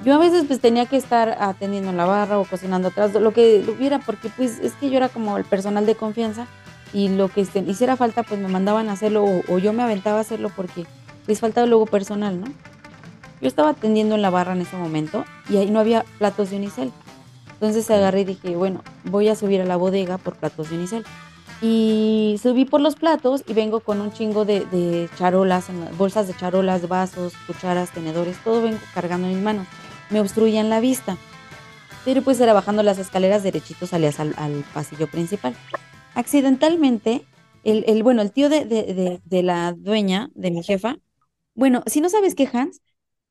Yo a veces pues tenía que estar atendiendo en la barra o cocinando atrás, lo que hubiera, porque pues es que yo era como el personal de confianza y lo que este, hiciera falta pues me mandaban a hacerlo o, o yo me aventaba a hacerlo porque les faltaba luego personal, ¿no? Yo estaba atendiendo en la barra en ese momento y ahí no había platos de unicel. Entonces agarré y dije, bueno, voy a subir a la bodega por platos de unicel. Y subí por los platos y vengo con un chingo de, de charolas, bolsas de charolas, vasos, cucharas, tenedores, todo vengo cargando en mis manos. Me obstruían la vista. Pero pues era bajando las escaleras derechitos salías al, al pasillo principal. Accidentalmente, el, el- bueno, el tío de, de, de, de la dueña, de mi jefa, bueno, si no sabes qué, Hans,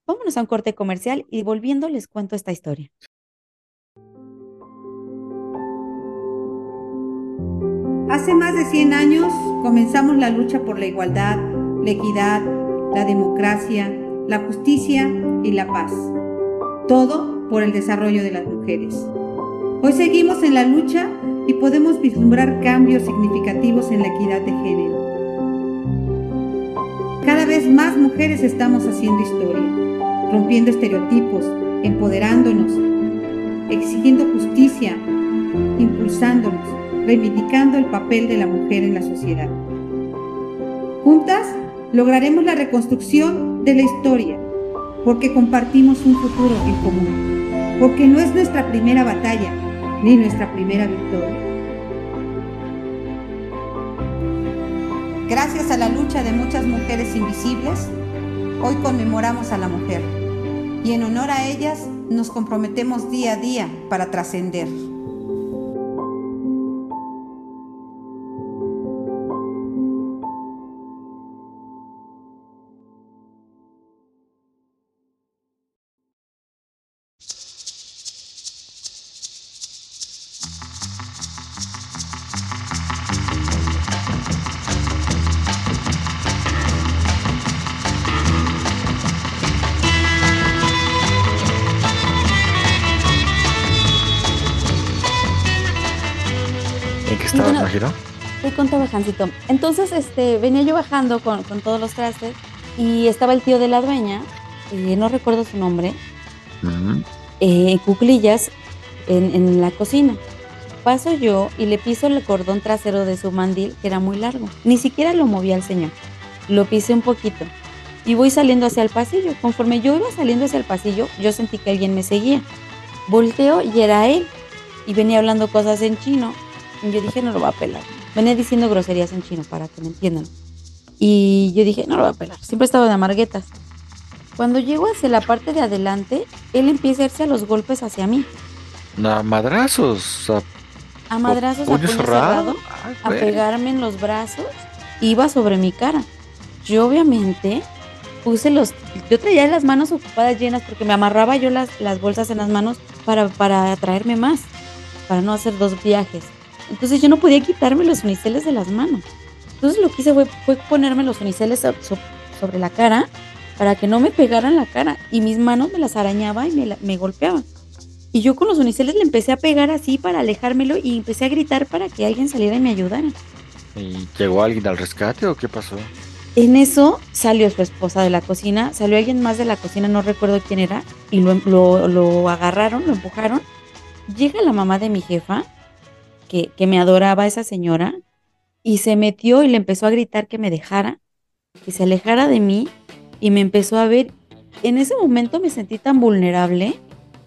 vámonos a un corte comercial y volviendo les cuento esta historia. Hace más de 100 años comenzamos la lucha por la igualdad, la equidad, la democracia, la justicia y la paz. Todo por el desarrollo de las mujeres. Hoy seguimos en la lucha y podemos vislumbrar cambios significativos en la equidad de género. Cada vez más mujeres estamos haciendo historia, rompiendo estereotipos, empoderándonos, exigiendo justicia, impulsándonos, reivindicando el papel de la mujer en la sociedad. Juntas lograremos la reconstrucción de la historia, porque compartimos un futuro en común, porque no es nuestra primera batalla ni nuestra primera victoria. Gracias a la lucha de muchas mujeres invisibles, hoy conmemoramos a la mujer y en honor a ellas nos comprometemos día a día para trascender. Entonces, este, venía yo bajando con, con todos los trastes y estaba el tío de la dueña, eh, no recuerdo su nombre, Ujú. eh, en cuclillas en, en la cocina. Paso yo y le piso el cordón trasero de su mandil, que era muy largo. Ni siquiera lo movía el señor. Lo pisé un poquito. Y voy saliendo hacia el pasillo. Conforme yo iba saliendo hacia el pasillo, yo sentí que alguien me seguía. Volteo y era él. Y venía hablando cosas en chino. Y yo dije, no lo va a pelar. Venía diciendo groserías en chino para que me entiendan. Y yo dije, no lo va a pelar. Siempre estaba de amarguetas. Cuando llego hacia la parte de adelante, él empieza a irse a los golpes hacia mí. No, madrazos. A, A madrazos, a puño cerrado. cerrado, Ay, a pegarme en los brazos. Iba sobre mi cara. Yo obviamente puse los... Yo traía las manos ocupadas llenas porque me amarraba yo las, las bolsas en las manos para, para traerme más, para no hacer dos viajes. Entonces yo no podía quitarme los uniceles de las manos. Entonces lo que hice fue, fue ponerme los uniceles so- so- sobre la cara para que no me pegaran la cara. Y mis manos me las arañaba y me, me golpeaban. Y yo con los uniceles le empecé a pegar así para alejármelo y empecé a gritar para que alguien saliera y me ayudara. ¿Y llegó alguien al rescate o qué pasó? En eso salió su esposa de la cocina, salió alguien más de la cocina, no recuerdo quién era, y lo, lo- lo agarraron, lo empujaron. Llega la mamá de mi jefa, que, que me adoraba esa señora, y se metió y le empezó a gritar que me dejara, que se alejara de mí, y me empezó a ver. En ese momento me sentí tan vulnerable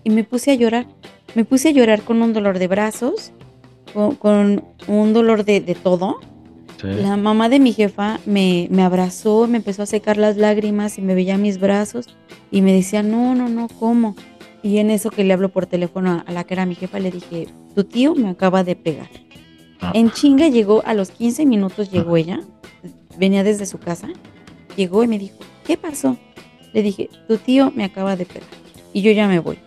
y me puse a llorar. Me puse a llorar con un dolor de brazos, con, con un dolor de, de todo. Sí. La mamá de mi jefa me, me abrazó, me empezó a secar las lágrimas y me veía mis brazos y me decía, no, no, no, ¿cómo? Y en eso que le hablo por teléfono a, la que era mi jefa, le dije, tu tío me acaba de pegar. Ah. En chinga llegó, a los 15 minutos llegó ella, venía desde su casa, llegó y me dijo, ¿qué pasó? Le dije, tu tío me acaba de pegar y yo ya me voy.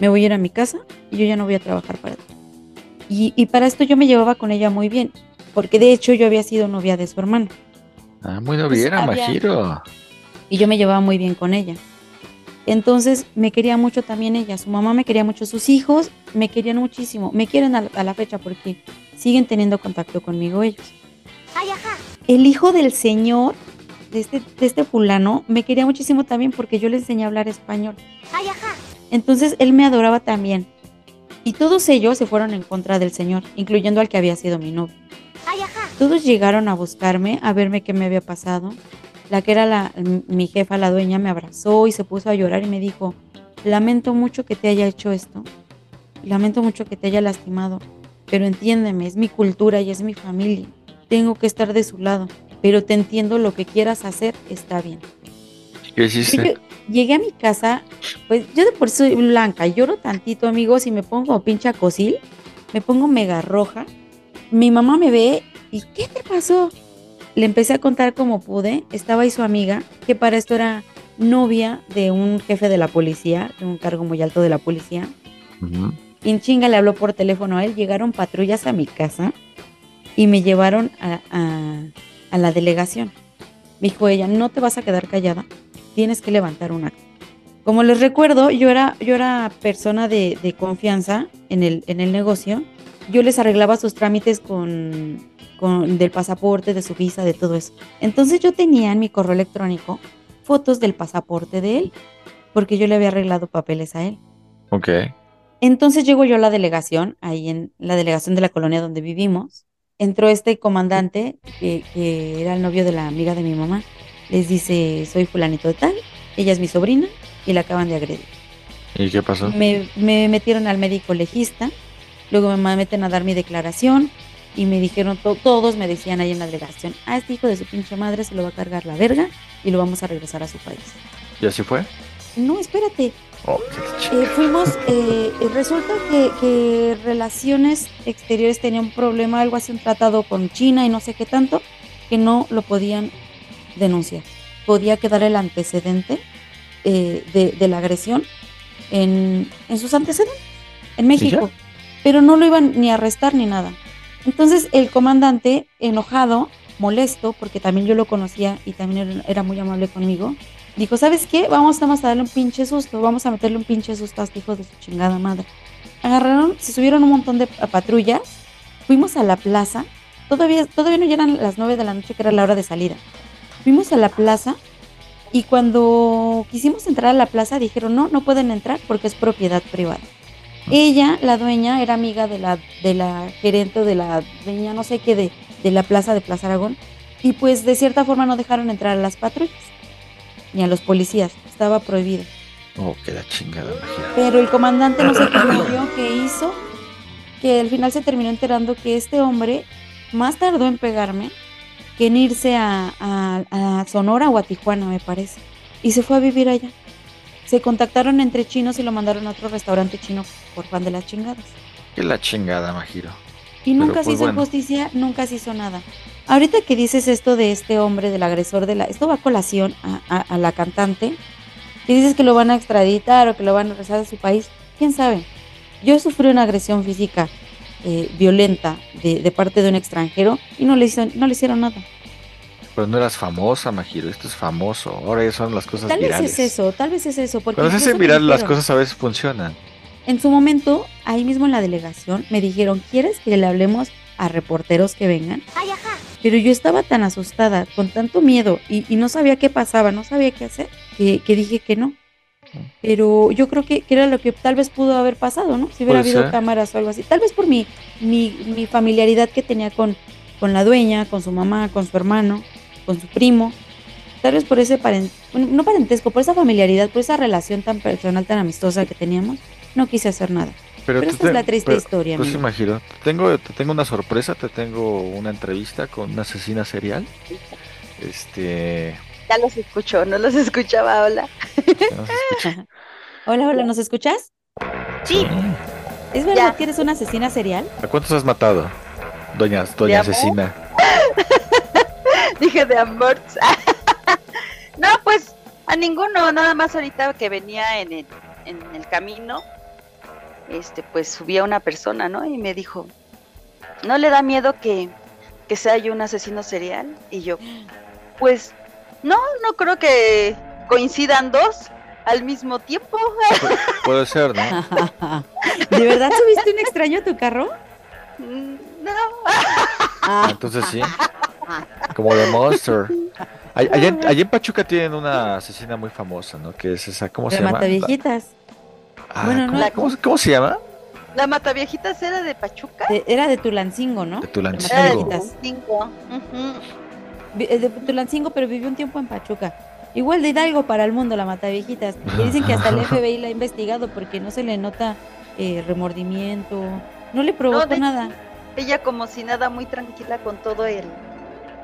Me voy a ir a mi casa y yo ya no voy a trabajar para ti. Y, y para esto yo me llevaba con ella muy bien. porque de hecho yo había sido novia de su hermano Ah, muy noviera, había- Majiro. y yo me llevaba muy bien con ella. Entonces me quería mucho también ella, su mamá me quería mucho, sus hijos me querían muchísimo, me quieren a, a la fecha porque siguen teniendo contacto conmigo ellos. El hijo del señor, de este, de este fulano, me quería muchísimo también porque yo le enseñé a hablar español. Entonces él me adoraba también. Y todos ellos se fueron en contra del señor, incluyendo al que había sido mi novio. Todos llegaron a buscarme, a verme qué me había pasado. La que era la, mi jefa, la dueña, me abrazó y se puso a llorar y me dijo, lamento mucho que te haya hecho esto. Lamento mucho que te haya lastimado. Pero entiéndeme, es mi cultura y es mi familia. Tengo que estar de su lado. Pero te entiendo, lo que quieras hacer está bien. ¿Qué hiciste? yo llegué a mi casa, pues yo de por sí soy blanca, lloro tantito, amigos, y me pongo como pinche acosil, me pongo mega roja. Mi mamá me ve y ¿qué te pasó? Le empecé a contar como pude. Estaba ahí su amiga, que para esto era novia de un jefe de la policía, de un cargo muy alto de la policía. Ujú. Y en chinga le habló por teléfono a él. Llegaron patrullas a mi casa y me llevaron a, a- a la delegación. Me dijo ella, no te vas a quedar callada, tienes que levantar un acta. Como les recuerdo, yo era, yo era persona de, de confianza en el, en el negocio. Yo les arreglaba sus trámites con, con del pasaporte, de su visa, de todo eso. Entonces yo tenía en mi correo electrónico fotos del pasaporte de él, porque yo le había arreglado papeles a él. Ok. Entonces llego yo a la delegación, ahí en la delegación de la colonia donde vivimos. Entró este comandante, que, que era el novio de la amiga de mi mamá. Les dice, soy fulanito de tal, ella es mi sobrina y la acaban de agredir. ¿Y qué pasó? Me, me metieron al médico legista, luego me meten a dar mi declaración y me dijeron, to- todos me decían ahí en la delegación, a este hijo de su pinche madre se lo va a cargar la verga y lo vamos a regresar a su país. ¿Y así fue? No, espérate, Oh, eh, fuimos, eh, eh, resulta que, que Relaciones Exteriores tenía un problema, algo así, un tratado con China y no sé qué tanto, que no lo podían denunciar. Podía quedar el antecedente eh, de, de la agresión en, en sus antecedentes, en México, pero no lo iban ni a arrestar ni nada. Entonces el comandante, enojado, molesto, porque también yo lo conocía y también era- muy amable conmigo, dijo, ¿sabes qué? Vamos a darle un pinche susto, vamos a meterle un pinche susto a este hijo de su chingada madre. Agarraron, se subieron un montón de pa- patrullas, fuimos a la plaza, todavía, todavía no eran las nueve de la noche, que era la hora de salida. Fuimos a la plaza y cuando quisimos entrar a la plaza dijeron, no, no pueden entrar porque es propiedad privada. Ella, la dueña, era amiga de la, de la gerente de la dueña, no sé qué, de, de la plaza de Plaza Aragón. Y pues de cierta forma no dejaron entrar a las patrullas ni a los policías. Estaba prohibido. Oh, qué la chingada. Pero el comandante no sé qué movió, qué hizo, que al final se terminó enterando que este hombre más tardó en pegarme que en irse a, a- a Sonora o a Tijuana, me parece. Y se fue a vivir allá. Se contactaron entre chinos y lo mandaron a otro restaurante chino por fan de las chingadas. Qué la chingada, Majiro. Y Pero, nunca se pues, hizo bueno. justicia, nunca se hizo nada. Ahorita que dices esto de este hombre, del agresor de la... Esto va a colación a, a- a la cantante. Y dices que lo van a extraditar o que lo van a regresar a su país. ¿Quién sabe? Yo sufrí una agresión física eh, violenta de, de parte de un extranjero y no le, hizo- no le hicieron nada. Pero no eras famosa, Majiro. Esto es famoso. Ahora ya son las cosas Tal virales. vez es eso, tal vez es eso. Porque Cuando se hacen me viral, las cosas a veces funcionan. En su momento, ahí mismo en la delegación, me dijeron, ¿quieres que le hablemos a reporteros que vengan? Pero yo estaba tan asustada, con tanto miedo, y, y no sabía qué pasaba, no sabía qué hacer, que, que dije que no. Pero yo creo que, que era lo que tal vez pudo haber pasado, ¿no? Si hubiera Puede habido ser. cámaras o algo así. Tal vez por mi, mi, mi familiaridad que tenía con, con la dueña, con su mamá, con su hermano, con su primo. Tal vez por ese parent bueno, no parentesco, por esa familiaridad, por esa relación tan personal, tan amistosa que teníamos, no quise hacer nada. Pero esta es la triste pero- historia, Pues amigo. imagino. Te tengo, te tengo una sorpresa, te tengo una entrevista con una asesina serial. Este. Ya los escucho, no los escuchaba, hola. no. Hola, hola, ¿nos escuchas? Sí, ¿Es verdad Ya. que eres una asesina serial? ¿A cuántos has matado? Doña, doña asesina. Dije de amor. no, pues a ninguno, nada más ahorita que venía en el, en el camino, este, pues subía una persona, ¿no? Y me dijo, ¿no le da miedo que, que sea yo un asesino serial. Y yo, pues, no, no creo que coincidan dos al mismo tiempo. Pu- puede ser, ¿no? ¿De verdad subiste un extraño a tu carro? No, Ah, Entonces sí. Como de Monster. Allá en, allá en Pachuca tienen una asesina muy famosa, ¿no? Que es esa, ¿cómo se llama? Mataviejitas. Ah, Bueno, ¿cómo, no. cómo- cómo se llama? la mataviejitas era de Pachuca. De- era de Tulancingo, ¿no? De Tulancingo. Era de. Tulancingo. Eh, De Tulancingo, pero vivió un tiempo en Pachuca. Igual de Hidalgo para el mundo, la Mataviejitas. Y dicen que hasta el FBI la ha investigado porque no se le nota eh, remordimiento. No le provocó de- nada. Ella como si nada, muy tranquila con todo el, el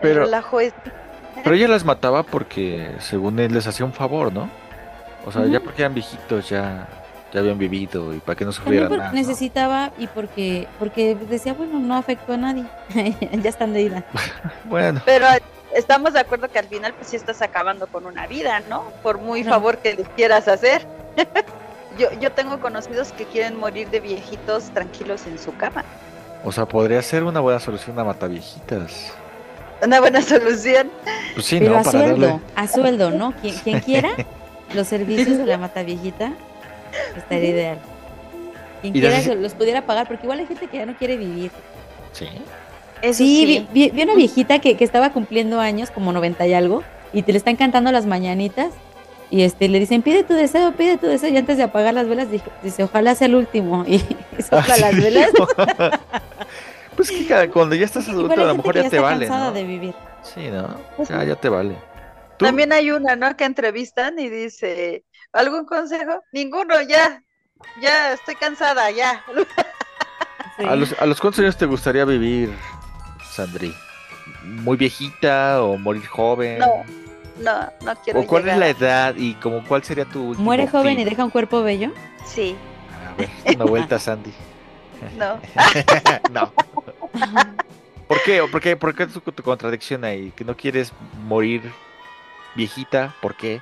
Pero- relajo. este. Pero ella las mataba porque, según él, les hacía un favor, ¿no? O sea, ya porque eran viejitos, ya, ya habían vivido y para que no sufrieran nada. ¿no? necesitaba y porque porque decía, bueno, no afectó a nadie. ya están de ida. Bueno, Pero estamos de acuerdo que al final pues sí estás acabando con una vida, ¿no? Por muy No. favor que les quieras hacer. yo, yo tengo conocidos que quieren morir de viejitos tranquilos en su cama. O sea, podría ser una buena solución a mataviejitas. Una buena solución. Pues sí, Pero ¿no? a Para sueldo, darle. a sueldo, ¿no? Quien, quien quiera los servicios de la Mataviejita estaría ideal. Quien Y quiera las- los pudiera pagar, porque igual hay gente que ya no quiere vivir. Sí. Eso sí, sí. Vi, vi- vi una viejita que, que estaba cumpliendo años, como 90 y algo, y te le están cantando las mañanitas. Y este le dicen, pide tu deseo, pide tu deseo. Y antes de apagar las velas, dice, ojalá sea el último. Y sopla Ah, las sí. velas. pues que cada- cuando ya estás adulto, a lo mejor ya ya te vale, cansada ¿no? de vivir. Sí, ¿no? Ya, ya te vale. ¿Tú? También hay una, ¿no? Que entrevistan y dice, ¿algún consejo? Ninguno, ya. Ya, estoy cansada, ya. Sí. ¿A los, ¿A los cuántos años te gustaría vivir, Sandri? ¿Muy viejita o morir joven? No, no, no quiero ¿O cuál es la edad y como cuál sería tu último Muere joven y deja un cuerpo bello. Sí, A ver, una vuelta, Sandy. no. no. ¿Por qué? ¿Por qué? ¿Por qué tu, tu contradicción ahí? ¿Que no quieres morir viejita? ¿Por qué?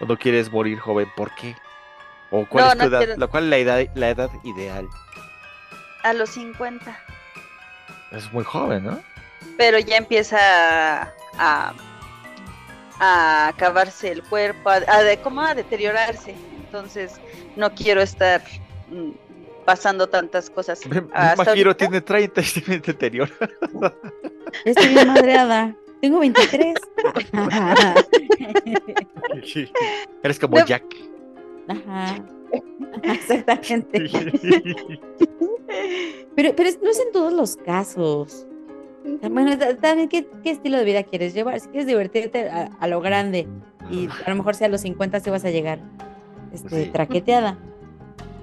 ¿O no quieres morir joven? ¿Por qué? ¿O cuál No, es tu no edad? quiero. la- ¿Cuál es la edad, la edad ideal? A los 50. Es muy joven, ¿no? Pero ya empieza a, a acabarse el cuerpo, a, a de, ¿cómo? a deteriorarse. Entonces, no quiero estar mm, pasando tantas cosas. Ahorita, tiene 30 y tiene deterioro. Ya estoy bien madreada. Tengo 23. Eres como No. Jack. Ajá. Exactamente. Pero, pero es- no es en todos los casos. Bueno, ta- también ¿qué, qué estilo de vida quieres llevar. Si quieres divertirte a, a lo grande y a lo mejor si a los 50 te vas a llegar este, Sí. traqueteada.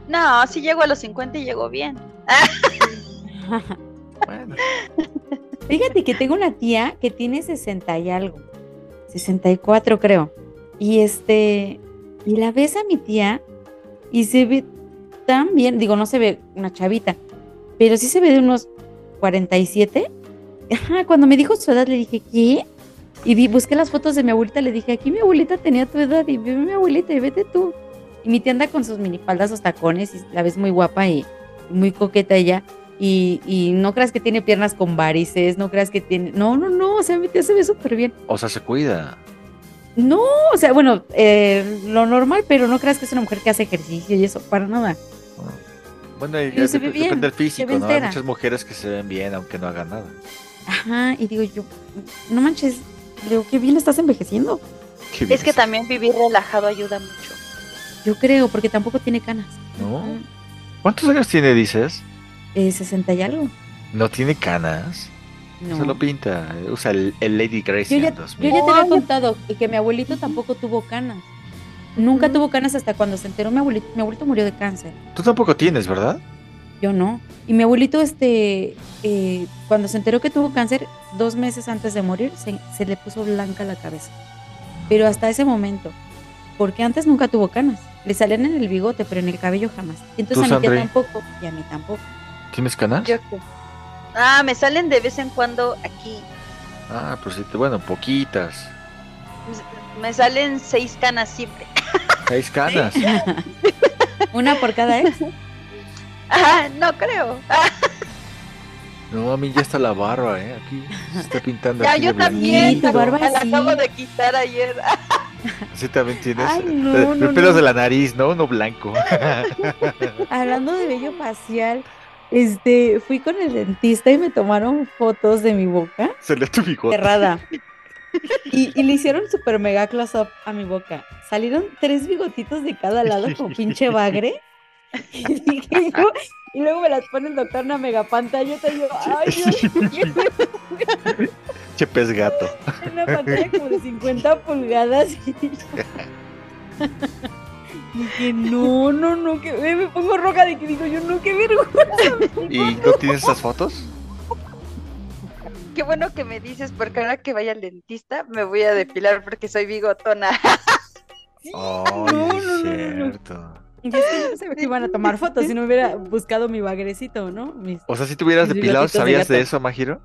No, si llego a los 50 y llego bien. Bueno, Fíjate que tengo una tía que tiene 60 y algo. 64 creo. Y este, y la ves a mi tía y se ve tan bien, digo, no se ve una chavita, pero sí se ve de unos 47. Ajá, cuando me dijo su edad le dije, ¿qué? Y vi, busqué las fotos de mi abuelita, le dije, aquí mi abuelita tenía tu edad y ve mi abuelita y vete tú. Y mi tía anda con sus minifaldas, sus tacones y la ves muy guapa y muy coqueta ella. Y, y no creas que tiene piernas con varices, no creas que tiene... No, no, no, o sea, mi tía se ve súper bien. o sea, se cuida. No, o sea, bueno, eh, lo normal, pero no creas que es una mujer que hace ejercicio y eso, para nada. Bueno, y se dep- ve bien, depende del físico. Hay muchas mujeres que se ven bien aunque no hagan nada. Ajá, y digo yo, no manches, digo, qué bien estás envejeciendo. Bien Es que también vivir relajado ayuda mucho. Yo creo, porque tampoco tiene canas. ¿No? ¿Cuántos años tiene, dices? Eh, 60 y algo. No tiene canas. No. Se lo pinta. Usa el, el Lady Gracie Yo ya, yo 2000. ya te había contado que mi abuelito tampoco tuvo canas. Nunca tuvo canas hasta cuando se enteró mi abuelito. Mi abuelito murió de cáncer. Tú tampoco tienes, ¿verdad? Yo no. Y mi abuelito, este, eh, cuando se enteró que tuvo cáncer, dos meses antes de morir, se, se le puso blanca la cabeza. Pero hasta ese momento. Porque antes nunca tuvo canas. Le salían en el bigote, pero en el cabello jamás. Y entonces ¿Tú, a mi tía tampoco. Y a mí tampoco. ¿Tienes canas? Yo. Ah, me salen de vez en cuando aquí. Ah, pues bueno, poquitas. Me salen seis canas siempre. Seis canas. Una por cada ex. Ah, no creo. Ah, No, a mí ya está la barba, ¿eh? Aquí se está pintando. Ya, aquí yo también. Sí, tu barba la sí. acabo de quitar ayer. Sí, también tienes. Ay, eh, no, no, pelos no. de la nariz, ¿no? No blanco. Hablando de vello facial, este, fui con el dentista y me tomaron fotos de mi boca Se le tu bigote. cerrada. Y, y le hicieron super mega close up a mi boca. Salieron tres bigotitos de cada lado como pinche bagre. Y, dije yo- y luego me las pone el doctor en una mega pantalla. Y yo, ay, Dios mío, Che pez gato. una pantalla como de 50 pulgadas. Y yo- Dije, no, no, no, que me pongo roja de que digo yo, no, qué vergüenza. ¿Y no tienes esas fotos? Qué bueno que me dices, porque ahora que vaya al dentista me voy a depilar porque soy bigotona. No, no, no. cierto. Y es que yo no sabía que iban a tomar fotos si no hubiera buscado mi bagrecito, ¿no? Mis- O sea, si te hubieras depilado, de ¿sabías de eso, Majiro?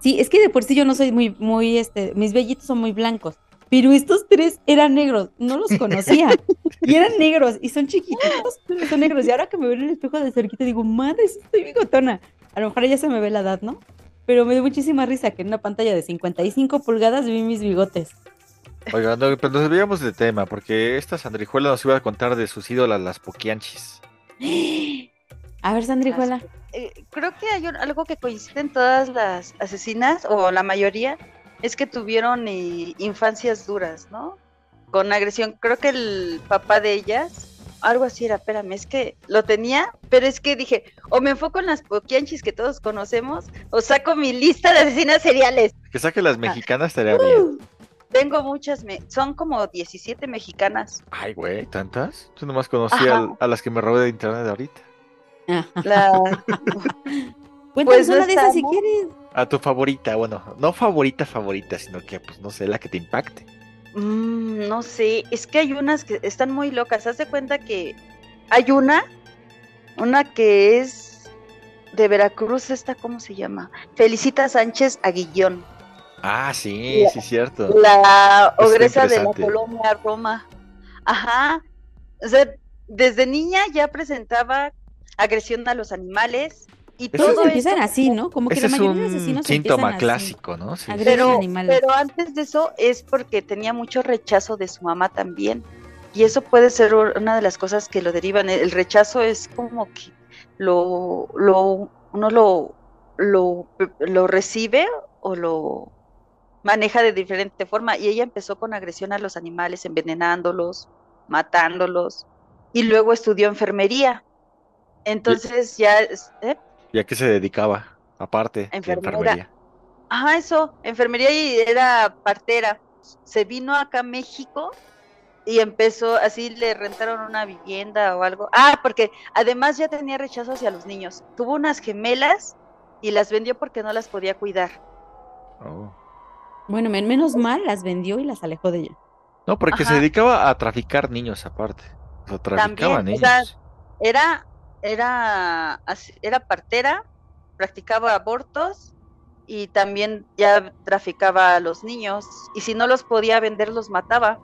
Sí, es que de por sí yo no soy muy, muy, este, mis vellitos son muy blancos, pero estos tres eran negros, no los conocía, y eran negros, y son chiquititos, pero son negros, y ahora que me veo en el espejo de cerquita digo, madre, estoy bigotona, a lo mejor ya se me ve la edad, ¿no? Pero me dio muchísima risa que en una pantalla de 55 pulgadas vi mis bigotes. Oiga, no, pero nos desviamos de tema, porque esta Sandrijuela nos iba a contar de sus ídolas, las poquianchis. A ver, Sandrijuela. Eh, creo que hay un- algo que coincide en todas las asesinas, o la mayoría, es que tuvieron eh, infancias duras, ¿no? Con agresión. Creo que el papá de ellas, algo así era, espérame, es que lo tenía, pero es que dije, o me enfoco en las poquianchis que todos conocemos, o saco mi lista de asesinas seriales. Que saque las mexicanas estaría bien. Tengo muchas, me- son como 17 mexicanas. Ay, güey, ¿tantas? Yo nomás conocí a, las que me robé de internet ahorita. La- Cuéntanos Pues no una de esas si quieres. A tu favorita, bueno, no favorita, favorita, sino que, pues, no sé, la que te impacte. Mm, no sé, es que hay unas que están muy locas. Haz de cuenta que hay una, una que es de Veracruz, esta, ¿cómo se llama? Felicita Sánchez Aguillón, Ah, sí, La- sí, cierto. la ogresa de la colonia Roma. Ajá. O sea, desde niña ya presentaba agresión a los animales y Eso todo empiezan eso- así, ¿no? Como que la es mayoría de un asesinos síntoma empiezan así. clásico, ¿no? Sí. Pero, animales. pero antes de eso es porque tenía mucho rechazo de su mamá también. Y eso puede ser una de las cosas que lo derivan. El rechazo es como que lo, lo uno lo, lo, lo recibe o lo maneja de diferente forma. Y ella empezó con agresión a los animales, envenenándolos, matándolos. Y luego estudió enfermería. Entonces ya, ¿eh? ¿Y a qué se dedicaba? Aparte de enfermería. Ajá, eso, enfermería y era partera. Se vino acá a México y empezó, así le rentaron una vivienda o algo. Ah, porque además ya tenía rechazo hacia los niños. Tuvo unas gemelas y las vendió porque no las podía cuidar. Oh. Bueno, men- menos mal las vendió y las alejó de ella. No, porque se dedicaba a traficar niños aparte. O sea, traficaba También, o niños. sea, Era, era, era partera, practicaba abortos y también ya traficaba a los niños. Y si no los podía vender, los mataba.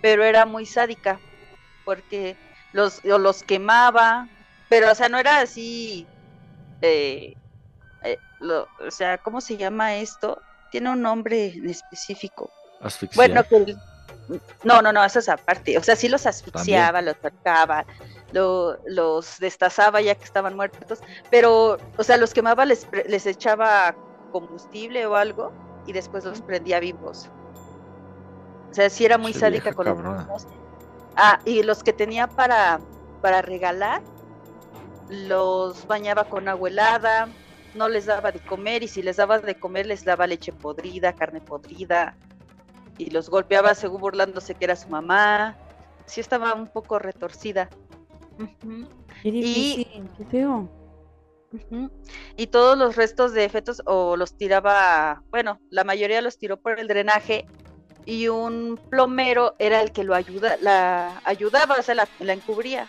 Pero era muy sádica porque los, o los quemaba. Pero, o sea, no era así. eh, eh, lo- o sea, ¿cómo se llama esto? Tiene un nombre en específico. Asfixiar. Bueno, que no, no, no, eso es aparte. O sea, sí los asfixiaba, los tocaba, lo- los destazaba ya que estaban muertos, pero, o sea, los quemaba, les, les echaba combustible o algo y después los prendía vivos. O sea, sí era muy sádica con los cabrona. niños. Ah, y los que tenía para, para regalar, los bañaba con agua helada, no les daba de comer y si les daba de comer les daba leche podrida, carne podrida y los golpeaba según burlándose que era su mamá. Sí estaba un poco retorcida. Ujú, Qué difícil, qué feo. ujú. Y todos los restos de fetos o los tiraba, bueno, la mayoría los tiró por el drenaje y un plomero era el que lo ayuda, la ayudaba, o sea, la, la encubría,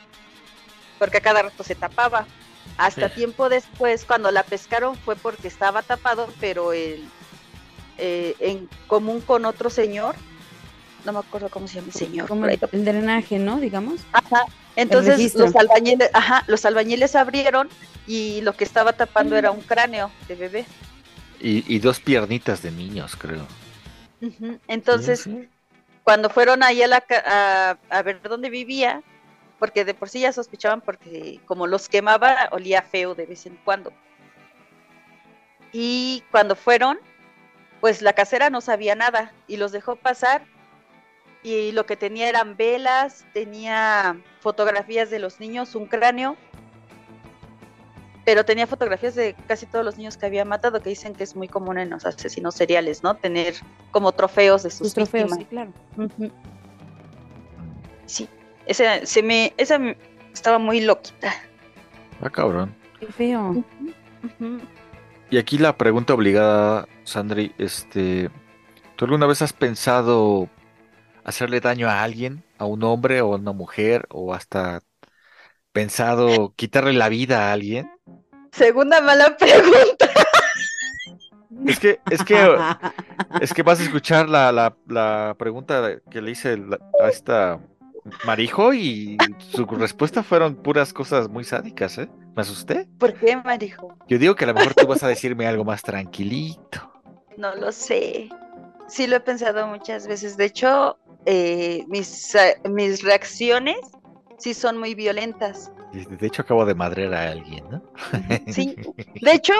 porque a cada rato se tapaba. Hasta Sí. tiempo después, cuando la pescaron, fue porque estaba tapado, pero el, eh, en común con otro señor, no me acuerdo cómo se llama el señor, Como el, el drenaje, ¿no? Digamos. Ajá, Entonces los albañiles, ajá, los albañiles abrieron y lo que estaba tapando era un cráneo de bebé. Y, y dos piernitas de niños, creo. Entonces, Sí, cuando fueron ahí a, la, ca- a, a ver dónde vivía, porque de por sí ya sospechaban porque como los quemaba, olía feo de vez en cuando. Y cuando fueron, pues la casera no sabía nada y los dejó pasar y lo que tenía eran velas, tenía fotografías de los niños, un cráneo, pero tenía fotografías de casi todos los niños que había matado, que dicen que es muy común en los asesinos seriales, ¿no? Tener como trofeos de sus, Sus trofeos, víctimas. sí, claro. Sí, esa, se me, esa estaba muy loquita. Ah, cabrón. Qué feo. Y aquí la pregunta obligada, Sandri, este, ¿tú alguna vez has pensado hacerle daño a alguien, a un hombre o a una mujer, o hasta pensado quitarle la vida a alguien? Segunda mala pregunta. Es que, es que, es que vas a escuchar la, la, la pregunta que le hice la- a esta Marijo y su respuesta fueron puras cosas muy sádicas, ¿eh? Me asusté. ¿Por qué, Marijo? Yo digo que a lo mejor tú vas a decirme algo más tranquilito. No lo sé. Sí lo he pensado muchas veces. De hecho, eh, mis, eh, mis reacciones sí son muy violentas. De hecho, acabo de madrear a alguien, ¿no? Sí. De hecho,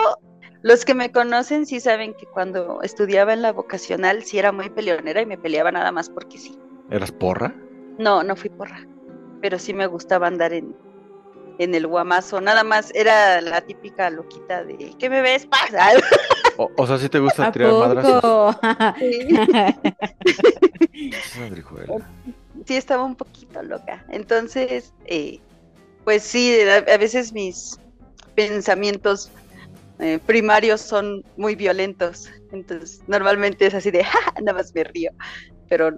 los que me conocen sí saben que cuando estudiaba en la vocacional sí era muy peleonera y me peleaba nada más porque sí. ¿Eras porra? No, no fui porra, pero sí me gustaba andar en, en el guamazo. Nada más era la típica loquita de ¿qué me ves? Pasa. O, o sea, si te gusta ¿A tirar madrazos. Sí, estaba un poquito loca. Entonces, eh, pues sí, a, a veces mis pensamientos eh, primarios son muy violentos. Entonces, normalmente es así de, "Ja, ja", nada más me río, pero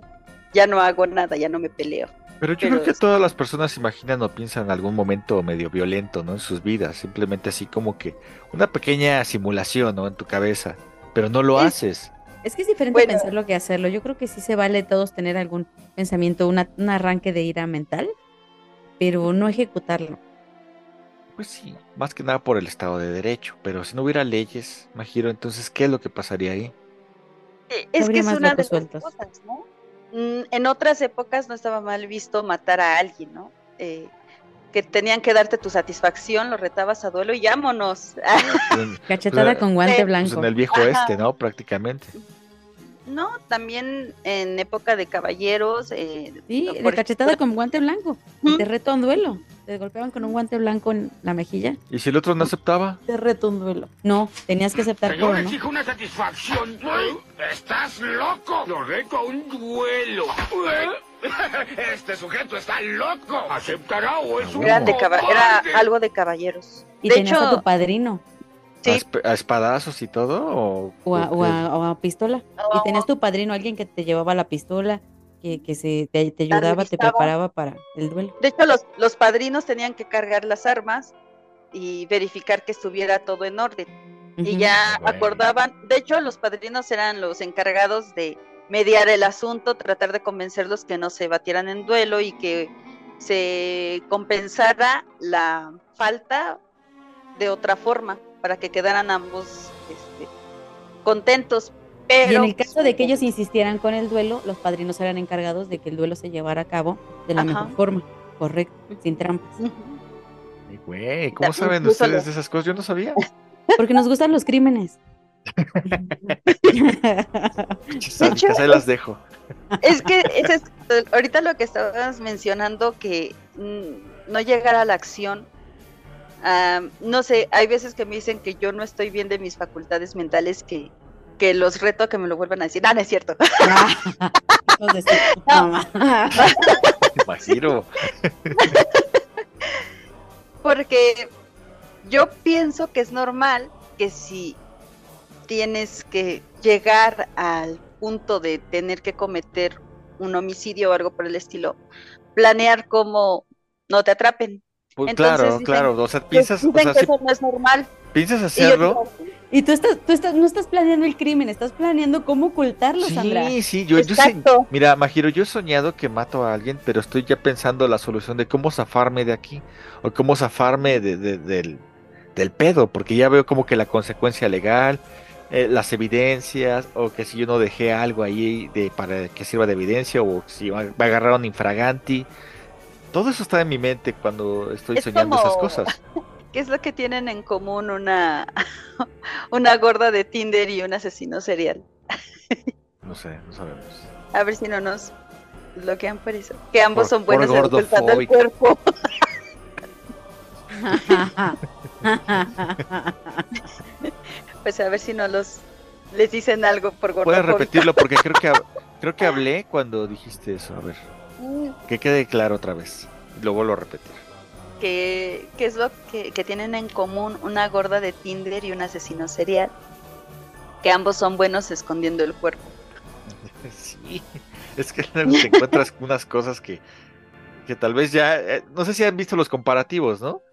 ya no hago nada, ya no me peleo. Pero yo Pero creo que es- todas las personas imaginan o piensan en algún momento medio violento, ¿no? En sus vidas. Simplemente así como que una pequeña simulación, ¿no? En tu cabeza. Pero no lo Es- haces. Es que es diferente Bueno. pensarlo que hacerlo. Yo creo que sí se vale todos tener algún pensamiento, una- un arranque de ira mental, pero no ejecutarlo. Pues sí, más que nada por el Estado de Derecho. Pero si no hubiera leyes, Majiro, entonces, ¿qué es lo que pasaría ahí? Eh, Es que habría es más una de las cosas, ¿no? Mm, En otras épocas no estaba mal visto matar a alguien, ¿no? Eh, que tenían que darte tu satisfacción, lo retabas a duelo y vámonos. Pues Cachetada Pues, con guante eh, pues blanco. en el viejo este, ¿no? Prácticamente. No, también en época de caballeros. eh, Sí, por de ejemplo, cachetada con guante blanco. Ujú. Te reto a un duelo. Te golpeaban con un guante blanco en la mejilla. ¿Y si el otro no aceptaba? Te reto a un duelo. No, tenías que aceptar Yo todo, le ¿no? exijo una satisfacción. ¿Estás loco? Lo reto a un duelo. Este sujeto está loco. ¿Aceptará o es un de caba- era cobarde? algo de caballeros. Y de tenías a hecho, tu padrino. ¿A, Sí. esp- a espadazos y todo? ¿O, O a, o a- o a pistola. Y tenías tu padrino, alguien que te llevaba la pistola, que, que se, te, te ayudaba, te preparaba para el duelo. de hecho, los, los padrinos tenían que cargar las armas y verificar que estuviera todo en orden. y ya Bueno. acordaban, de hecho los padrinos eran los encargados de mediar el asunto, tratar de convencerlos que no se batieran en duelo y que se compensara la falta de otra forma para que quedaran ambos este, contentos. Pero Y en el caso de que ellos insistieran con el duelo, los padrinos eran encargados de que el duelo se llevara a cabo de la Ajá. mejor forma, correcto, sin trampas. Güey, ¿cómo También saben ustedes de esas cosas? Yo no sabía. Porque nos gustan los crímenes. Sádicas, ahí las dejo. Es que es, ahorita lo que estabas mencionando, que mm, no llegar a la acción, ah, no sé, hay veces que me dicen que yo no estoy bien de mis facultades mentales, que, que los reto a que me lo vuelvan a decir. Ah, no es cierto. Porque yo pienso que es normal que si tienes que llegar al punto de tener que cometer un homicidio o algo por el estilo, planear cómo no te atrapen. Pues Entonces claro, dicen- claro. O sea, Pues piensas, o sea, que sí, eso no es normal. ¿Piensas Y yo hacerlo? Y tú estás, tú estás, no estás planeando el crimen, estás planeando cómo ocultarlo, Sandra. Sí, sí, yo, yo sé- mira, Majiro, yo he soñado que mato a alguien, pero estoy ya pensando la solución de cómo zafarme de aquí, o cómo zafarme de, de- del, del pedo, porque ya veo como que la consecuencia legal, eh, las evidencias, o que si yo no dejé algo ahí de, para que sirva de evidencia, o si va va a agarrar un infraganti. Todo eso está en mi mente cuando estoy Es soñando esas cosas. ¿Qué es lo que tienen en común una, una gorda de Tinder y un asesino serial? No sé, no sabemos. A ver si no nos bloquean por eso. Que ambos Por- son buenos en ocultando el cuerpo. Pues a ver si no los les dicen algo por Puedes gordofóbico. repetirlo porque creo que creo que hablé cuando dijiste eso. A ver, que quede claro otra vez. Lo vuelvo a repetir. ¿Qué, qué es lo que, que tienen en común una gorda de Tinder y un asesino serial? Que ambos son buenos escondiendo el cuerpo. Sí, es que luego te encuentras unas cosas que, que tal vez ya, eh, no sé si han visto los comparativos, ¿no?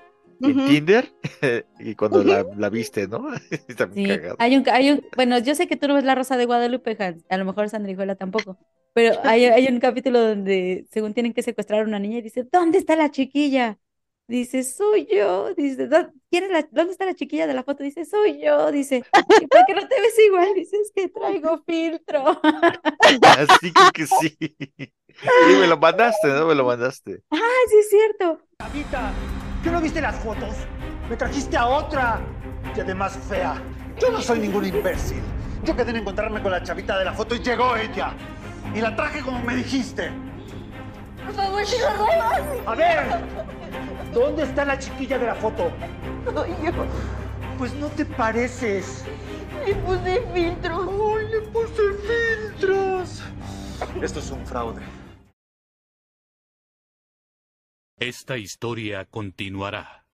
En. Tinder y cuando la, la viste, ¿no? Está Sí, cagado. hay un, hay un, bueno, yo sé que tú no ves La Rosa de Guadalupe, Hans, a lo mejor Sandrijuela tampoco, pero hay, hay un capítulo donde según tienen que secuestrar a una niña y dice, ¿dónde está la chiquilla? Dice, soy yo, dice, "¿Dó- ¿quién es la, ¿dónde está la chiquilla de la foto? Dice, soy yo, dice, ¿y por qué no te ves igual? Dice, es que traigo filtro. Así que, que sí. Y me lo mandaste, ¿no? Me lo mandaste. Ah, sí es cierto. Chavita, ¿qué no viste las fotos? Me trajiste a otra. Y además fea. Yo no soy ningún imbécil. Yo quedé en encontrarme con la chavita de la foto y llegó ella. Y la traje como me dijiste. Por favor, lo ruego. A ver, ¿dónde está la chiquilla de la foto? Soy yo. Pues no te pareces. Le puse filtros. ¡Ay, le puse filtros! Esto es un fraude. Esta historia continuará.